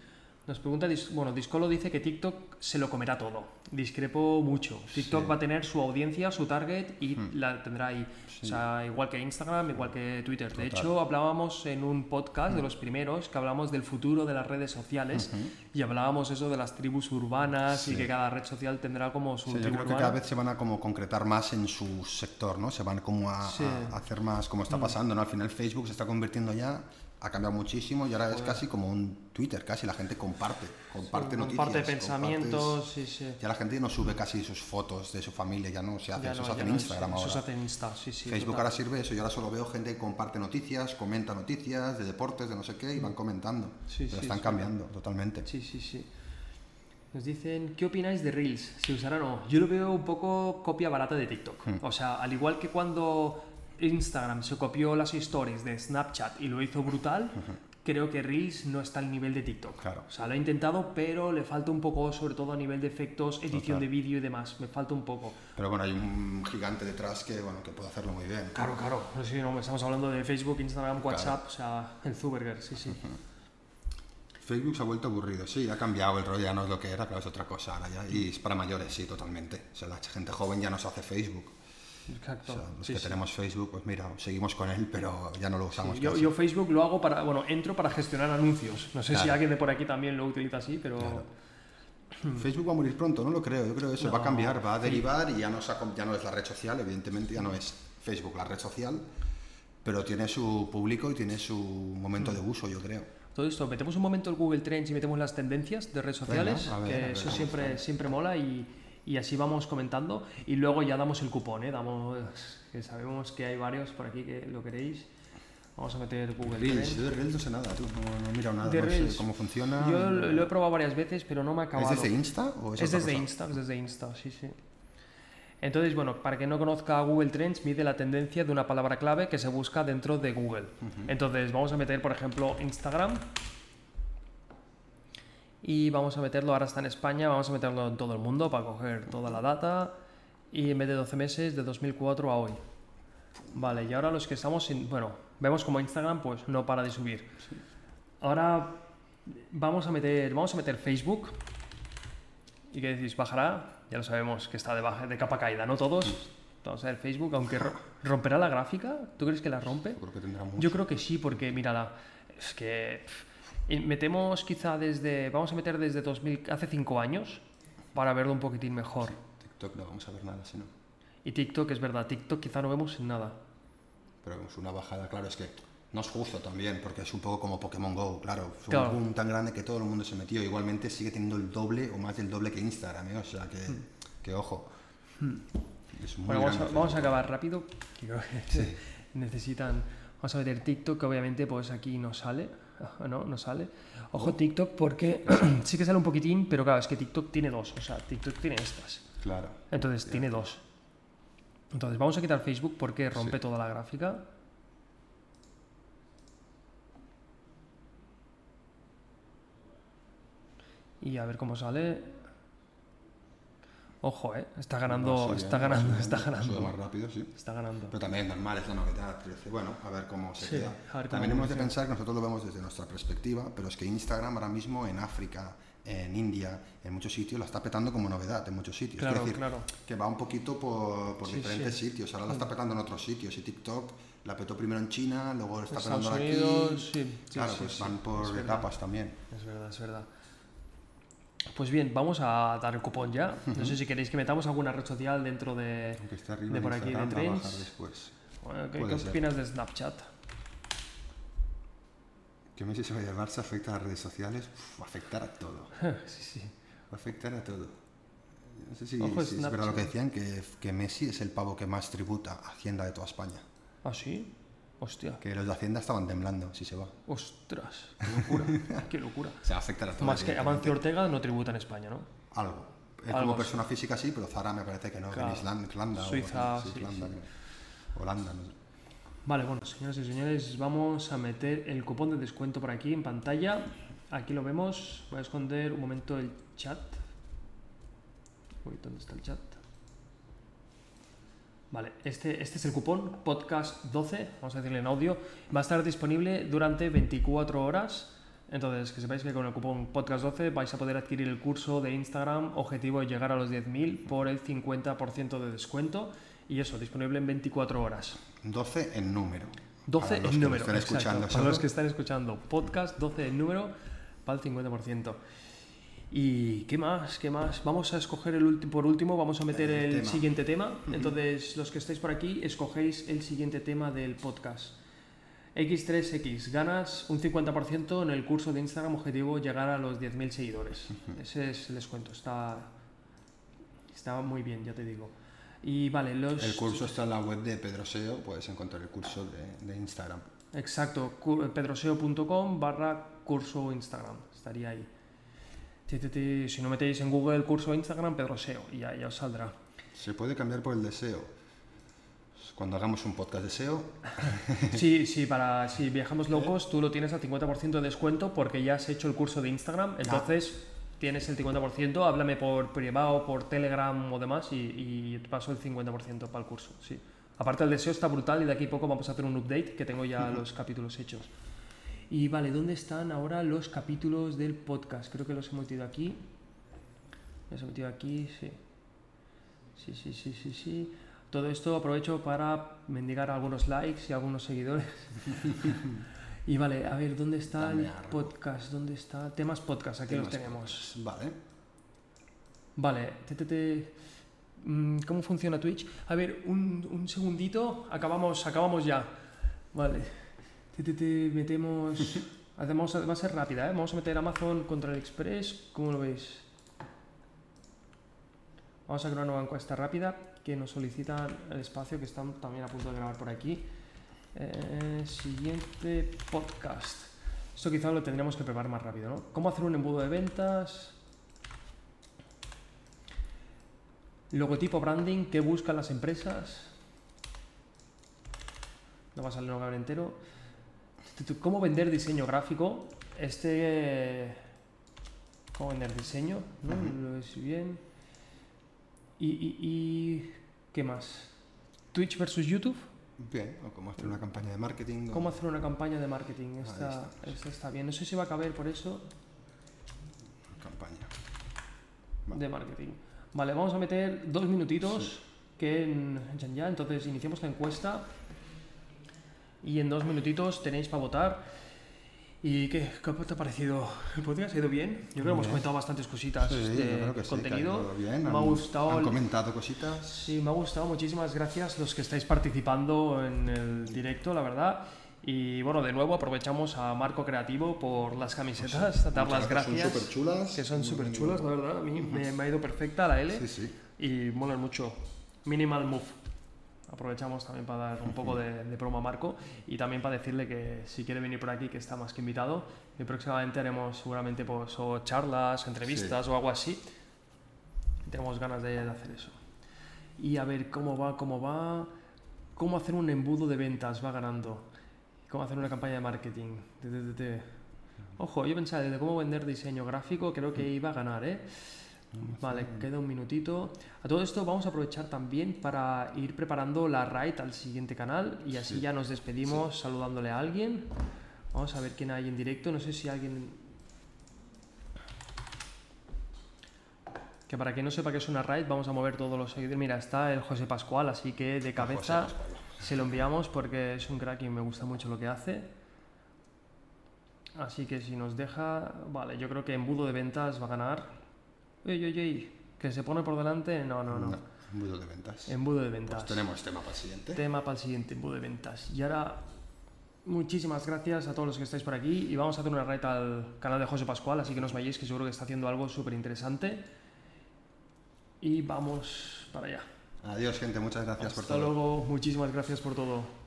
Nos pregunta, bueno, Discolo dice que TikTok se lo comerá todo. Discrepo mucho. TikTok Sí. va a tener su audiencia, su target y Hmm. la tendrá ahí. O sea, igual que Instagram, igual que Twitter. De Total. hecho, hablábamos en un podcast Hmm. de los primeros que hablábamos del futuro de las redes sociales y hablábamos eso de las tribus urbanas y Sí. que cada red social tendrá como su Sí, yo tribu creo que urbana. cada vez se van a como concretar más en su sector, ¿no? Se van como a, Sí. a hacer más, como está pasando, ¿no? Al final Facebook se está convirtiendo ya, ha cambiado muchísimo y ahora es casi como un Twitter, casi la gente comparte, comparte noticias. Comparte pensamientos, compartes- sí, sí. Ya la gente no sube casi sus fotos de su familia, ya no se hace, Ya eso no, se hace en no es- Instagram Eso ahora. se hace en Insta, sí, sí. Facebook total. ahora sirve eso, yo ahora solo veo gente que comparte noticias, comenta noticias de deportes, de no sé qué, y van comentando. Sí, Pero sí, están cambiando totalmente. Sí, sí, sí. Nos dicen, ¿qué opináis de Reels? ¿Se usará o no? Yo lo veo un poco copia barata de TikTok. Hmm. O sea, al igual que cuando Instagram se copió las stories de Snapchat y lo hizo brutal, creo que Reels no está al nivel de TikTok. Claro. O sea, lo he intentado, pero le falta un poco, sobre todo a nivel de efectos, edición Total. de vídeo y demás. Me falta un poco. Pero bueno, hay un gigante detrás que, bueno, que puede hacerlo muy bien. Claro, claro. No sé, no, estamos hablando de Facebook, Instagram, WhatsApp, o sea, el Zuberger, sí, sí. Facebook se ha vuelto aburrido, sí, ha cambiado el rollo, ya no es lo que era, claro, es otra cosa ahora ya. Y es para mayores, sí, totalmente. O sea, la gente joven ya no se hace Facebook. O Exacto. sea, los Sí, que sí. tenemos Facebook, pues mira, seguimos con él, pero ya no lo usamos Yo, casi. yo Facebook lo hago para, bueno, entro para gestionar anuncios. No sé si Claro. alguien de por aquí también lo utiliza así, pero Claro. Facebook va a morir pronto, no lo creo, yo creo eso va a No, cambiar, va a sí. derivar y ya no, ya no es la red social, evidentemente, ya no es Facebook la red social, pero tiene su público y tiene su momento de uso, yo creo. todo esto, metemos un momento el Google Trends y metemos las tendencias de redes sociales, ver, que ver, eso vamos siempre, siempre mola y, y así vamos comentando y luego ya damos el cupón, ¿eh? Damos, que sabemos que hay varios por aquí que lo queréis. Vamos a meter Google Reels, yo de Reels no sé nada, tú, no, no he mirado nada, De no Reels. sé cómo funciona. Yo lo, lo he probado varias veces, pero no me ha ¿Es acabado. desde Insta o es, Es desde cosa? Insta, es desde Insta, sí, sí. Entonces, bueno, para que no conozca Google Trends, mide la tendencia de una palabra clave que se busca dentro de Google. Entonces, vamos a meter, por ejemplo, Instagram. Y vamos a meterlo, ahora está en España, vamos a meterlo en todo el mundo para coger toda la data. Y en vez de 12 meses, de 2004 a hoy. Vale, y ahora los que estamos en... Bueno, vemos como Instagram pues no para de subir. Ahora vamos a meter, vamos a meter Facebook. ¿Y qué decís? ¿Bajará? Ya lo sabemos que está de, baja, de capa caída, no todos. Vamos a ver Facebook, aunque ro- romperá la gráfica. ¿Tú crees que la rompe? Creo que tendrá mucho. Yo creo que sí, porque mírala, es que pff, metemos quizá desde, vamos a meter desde 2000, hace 5 años para verlo un poquitín mejor. TikTok no vamos a ver nada, si no. Y TikTok, es verdad, TikTok quizá no vemos nada. Pero vemos una bajada, claro, es que no es justo también, porque es un poco como Pokémon Go, claro. Fue Claro. un boom tan grande que todo el mundo se metió. Igualmente sigue teniendo el doble o más del doble que Instagram, ¿eh? O sea, que, que ojo. Es muy Hmm. Bueno, vamos a, vamos a acabar rápido. creo que Sí. necesitan. Vamos a meter TikTok, que obviamente pues aquí no sale. No, no sale. Ojo TikTok porque sí que sale un poquitín, pero claro, es que TikTok tiene dos. O sea, TikTok tiene estas. Claro. Entonces tiene dos. Entonces vamos a quitar Facebook porque rompe Sí. toda la gráfica. Y a ver cómo sale. Ojo, eh. Está ganando, está va ganando, está ganando. más rápido, sí. Está ganando. Pero también es normal, es la novedad. Bueno, a ver cómo se Sí, queda. cómo también hemos de pensar que nosotros lo vemos desde nuestra perspectiva, pero es que Instagram ahora mismo en África, en India, en muchos sitios, la está petando como novedad, en muchos sitios. Claro, es decir, claro. que va un poquito por, diferentes sitios. Ahora la está petando en otros sitios. Y TikTok la petó primero en China, luego la está petando aquí. sí, sí, claro, pues van por etapas también. Es verdad, es verdad. Pues bien, vamos a dar el cupón ya. No sé si queréis que metamos alguna red social dentro de... Por aquí, de Trends. después. Bueno, ¿Qué, qué opinas de Snapchat? Que Messi se vaya al Barça afecta a las redes sociales, Uf, va a afectar a todo. sí, sí. Va a afectar a todo. No sé si, Ojo, si es verdad lo que decían, que, que Messi es el pavo que más tributa a Hacienda de toda España. ¿Ah, sí? Hostia. Que los de Hacienda estaban temblando si se va. Ostras, qué locura, qué locura. Se va a afectar a todo. Más que. Amancio Ortega no tributa en España, ¿no? Algo. Él como persona física sí, pero Zara me parece que no, Claro. en Island- Irlanda Suiza, o así, sí, Irlanda, sí. creo. Holanda, no sé. Vale, bueno, señoras y señores, vamos a meter el cupón de descuento por aquí en pantalla. Aquí lo vemos. Voy a esconder un momento el chat. Uy, ¿dónde está el chat? Vale, este, este es el cupón podcast 12, vamos a decirle en audio. Va a estar disponible durante 24 horas. Entonces, que sepáis que con el cupón podcast 12 vais a poder adquirir el curso de Instagram objetivo de llegar a los 10.000 por el 50% de descuento. Y eso, disponible en 24 horas. 12 en número. 12 Para los en número. exacto. escuchando Para los que están escuchando. Podcast 12 en número para el 50%. ¿Y qué más? ¿Qué más? Vamos a escoger el último, por último, vamos a meter El el, tema. siguiente tema. Entonces, los que estáis por aquí, escogéis el siguiente tema del podcast. X3X, ganas un 50% en el curso de Instagram objetivo llegar a los 10.000 seguidores. Ese es el descuento, está, está muy bien, ya te digo. Y vale, los... El curso está en la web de Pedro SEO, puedes encontrar el curso de, de Instagram. Exacto, pedroseo.com barra curso Instagram, estaría ahí. Si no metéis en Google el curso Instagram, Pedroseo, y ya, ya os saldrá. Se puede cambiar por el deseo. Cuando hagamos un podcast de SEO, Sí, sí, para si viajamos low cost, tú lo tienes al 50% de descuento porque ya has hecho el curso de Instagram, entonces tienes el 50%, háblame por privado, por Telegram o demás y, y te paso el 50% para el curso, sí. Aparte el deseo está brutal y de aquí a poco vamos a hacer un update que tengo ya los capítulos hechos. Y vale, ¿dónde están ahora los capítulos del podcast? Creo que los he metido aquí. Los he metido aquí, sí. Sí, sí, sí, sí, sí. Todo esto aprovecho para mendigar algunos likes y algunos seguidores. y vale, a ver, ¿dónde está Dame el podcast? ¿Dónde está? Temas podcast, aquí los tenemos. podcast. Vale. Vale, te, te, te. Mm, ¿Cómo funciona Twitch? A ver, un, un segundito, acabamos, acabamos ya. Vale, te, te, te metemos. Hacemos, va a ser rápida, ¿eh? Vamos a meter Amazon contra el Express, ¿cómo lo veis? Vamos a crear una nueva encuesta rápida que nos solicitan el espacio que están también a punto de grabar por aquí. Eh, siguiente podcast. Esto quizá lo tendríamos que preparar más rápido, ¿no? ¿Cómo hacer un embudo de ventas? Logotipo branding, ¿qué buscan las empresas? No va a salir un entero. ¿Cómo vender diseño gráfico? Este. ¿Cómo vender diseño? ¿No? Lo ves bien. Y, y, y- ¿Qué más? Twitch versus YouTube. Bien, o cómo hacer una campaña de marketing. o- ¿Cómo hacer una campaña de marketing? Esta, está. esta está bien. No sé si va a caber por eso. Campaña. de marketing. Vale, vamos a meter dos minutitos que en, en ya, entonces iniciamos la encuesta y en dos minutitos tenéis para votar. ¿Y qué, qué te ha parecido? ¿El podcast ha ido bien? Yo creo que hemos comentado bastantes cositas Sí, de sí, que ha contenido. ido bien. Me ha gustado Han comentado cositas. Sí, me ha gustado. Muchísimas gracias los que estáis participando en el directo, la verdad. Y bueno, de nuevo aprovechamos a Marco Creativo por las camisetas, a dar las gracias. Son súper chulas. que son súper chulas, la verdad. A mí me, me ha ido perfecta la L Sí, sí. y molan mucho. Minimal Move. Aprovechamos también para dar un poco de, de promo a Marco y también para decirle que si quiere venir por aquí, que está más que invitado, y próximamente haremos seguramente pues, o charlas, entrevistas o algo así. Tenemos ganas de, de hacer eso. Y a ver cómo va, cómo va, cómo hacer un embudo de ventas, va ganando, cómo hacer una campaña de marketing. Te. Ojo, yo pensaba de cómo vender diseño gráfico, creo que iba a ganar, ¿eh? Vale, queda un minutito. A todo esto vamos a aprovechar también para ir preparando la raid al siguiente canal y así Sí. ya nos despedimos saludándole a alguien. Vamos a ver quién hay en directo. No sé si alguien... Que para quien no sepa qué es una raid, vamos a mover todos los seguidores. Mira, está el José Pascual, así que de cabeza se lo enviamos porque es un crack y me gusta mucho lo que hace. Así que si nos deja... Vale, yo creo que embudo de ventas va a ganar. Uy, uy, uy, que se pone por delante. No, no, no. embudo de ventas. Embudo de ventas. Pues tenemos tema para el siguiente. Tema para el siguiente, embudo de ventas. Y ahora, muchísimas gracias a todos los que estáis por aquí. Y vamos a hacer una raid al canal de José Pascual, así que no os vayáis, que seguro que está haciendo algo súper interesante. Y vamos para allá. Adiós, gente. Muchas gracias por Hasta todo. luego, muchísimas gracias por todo.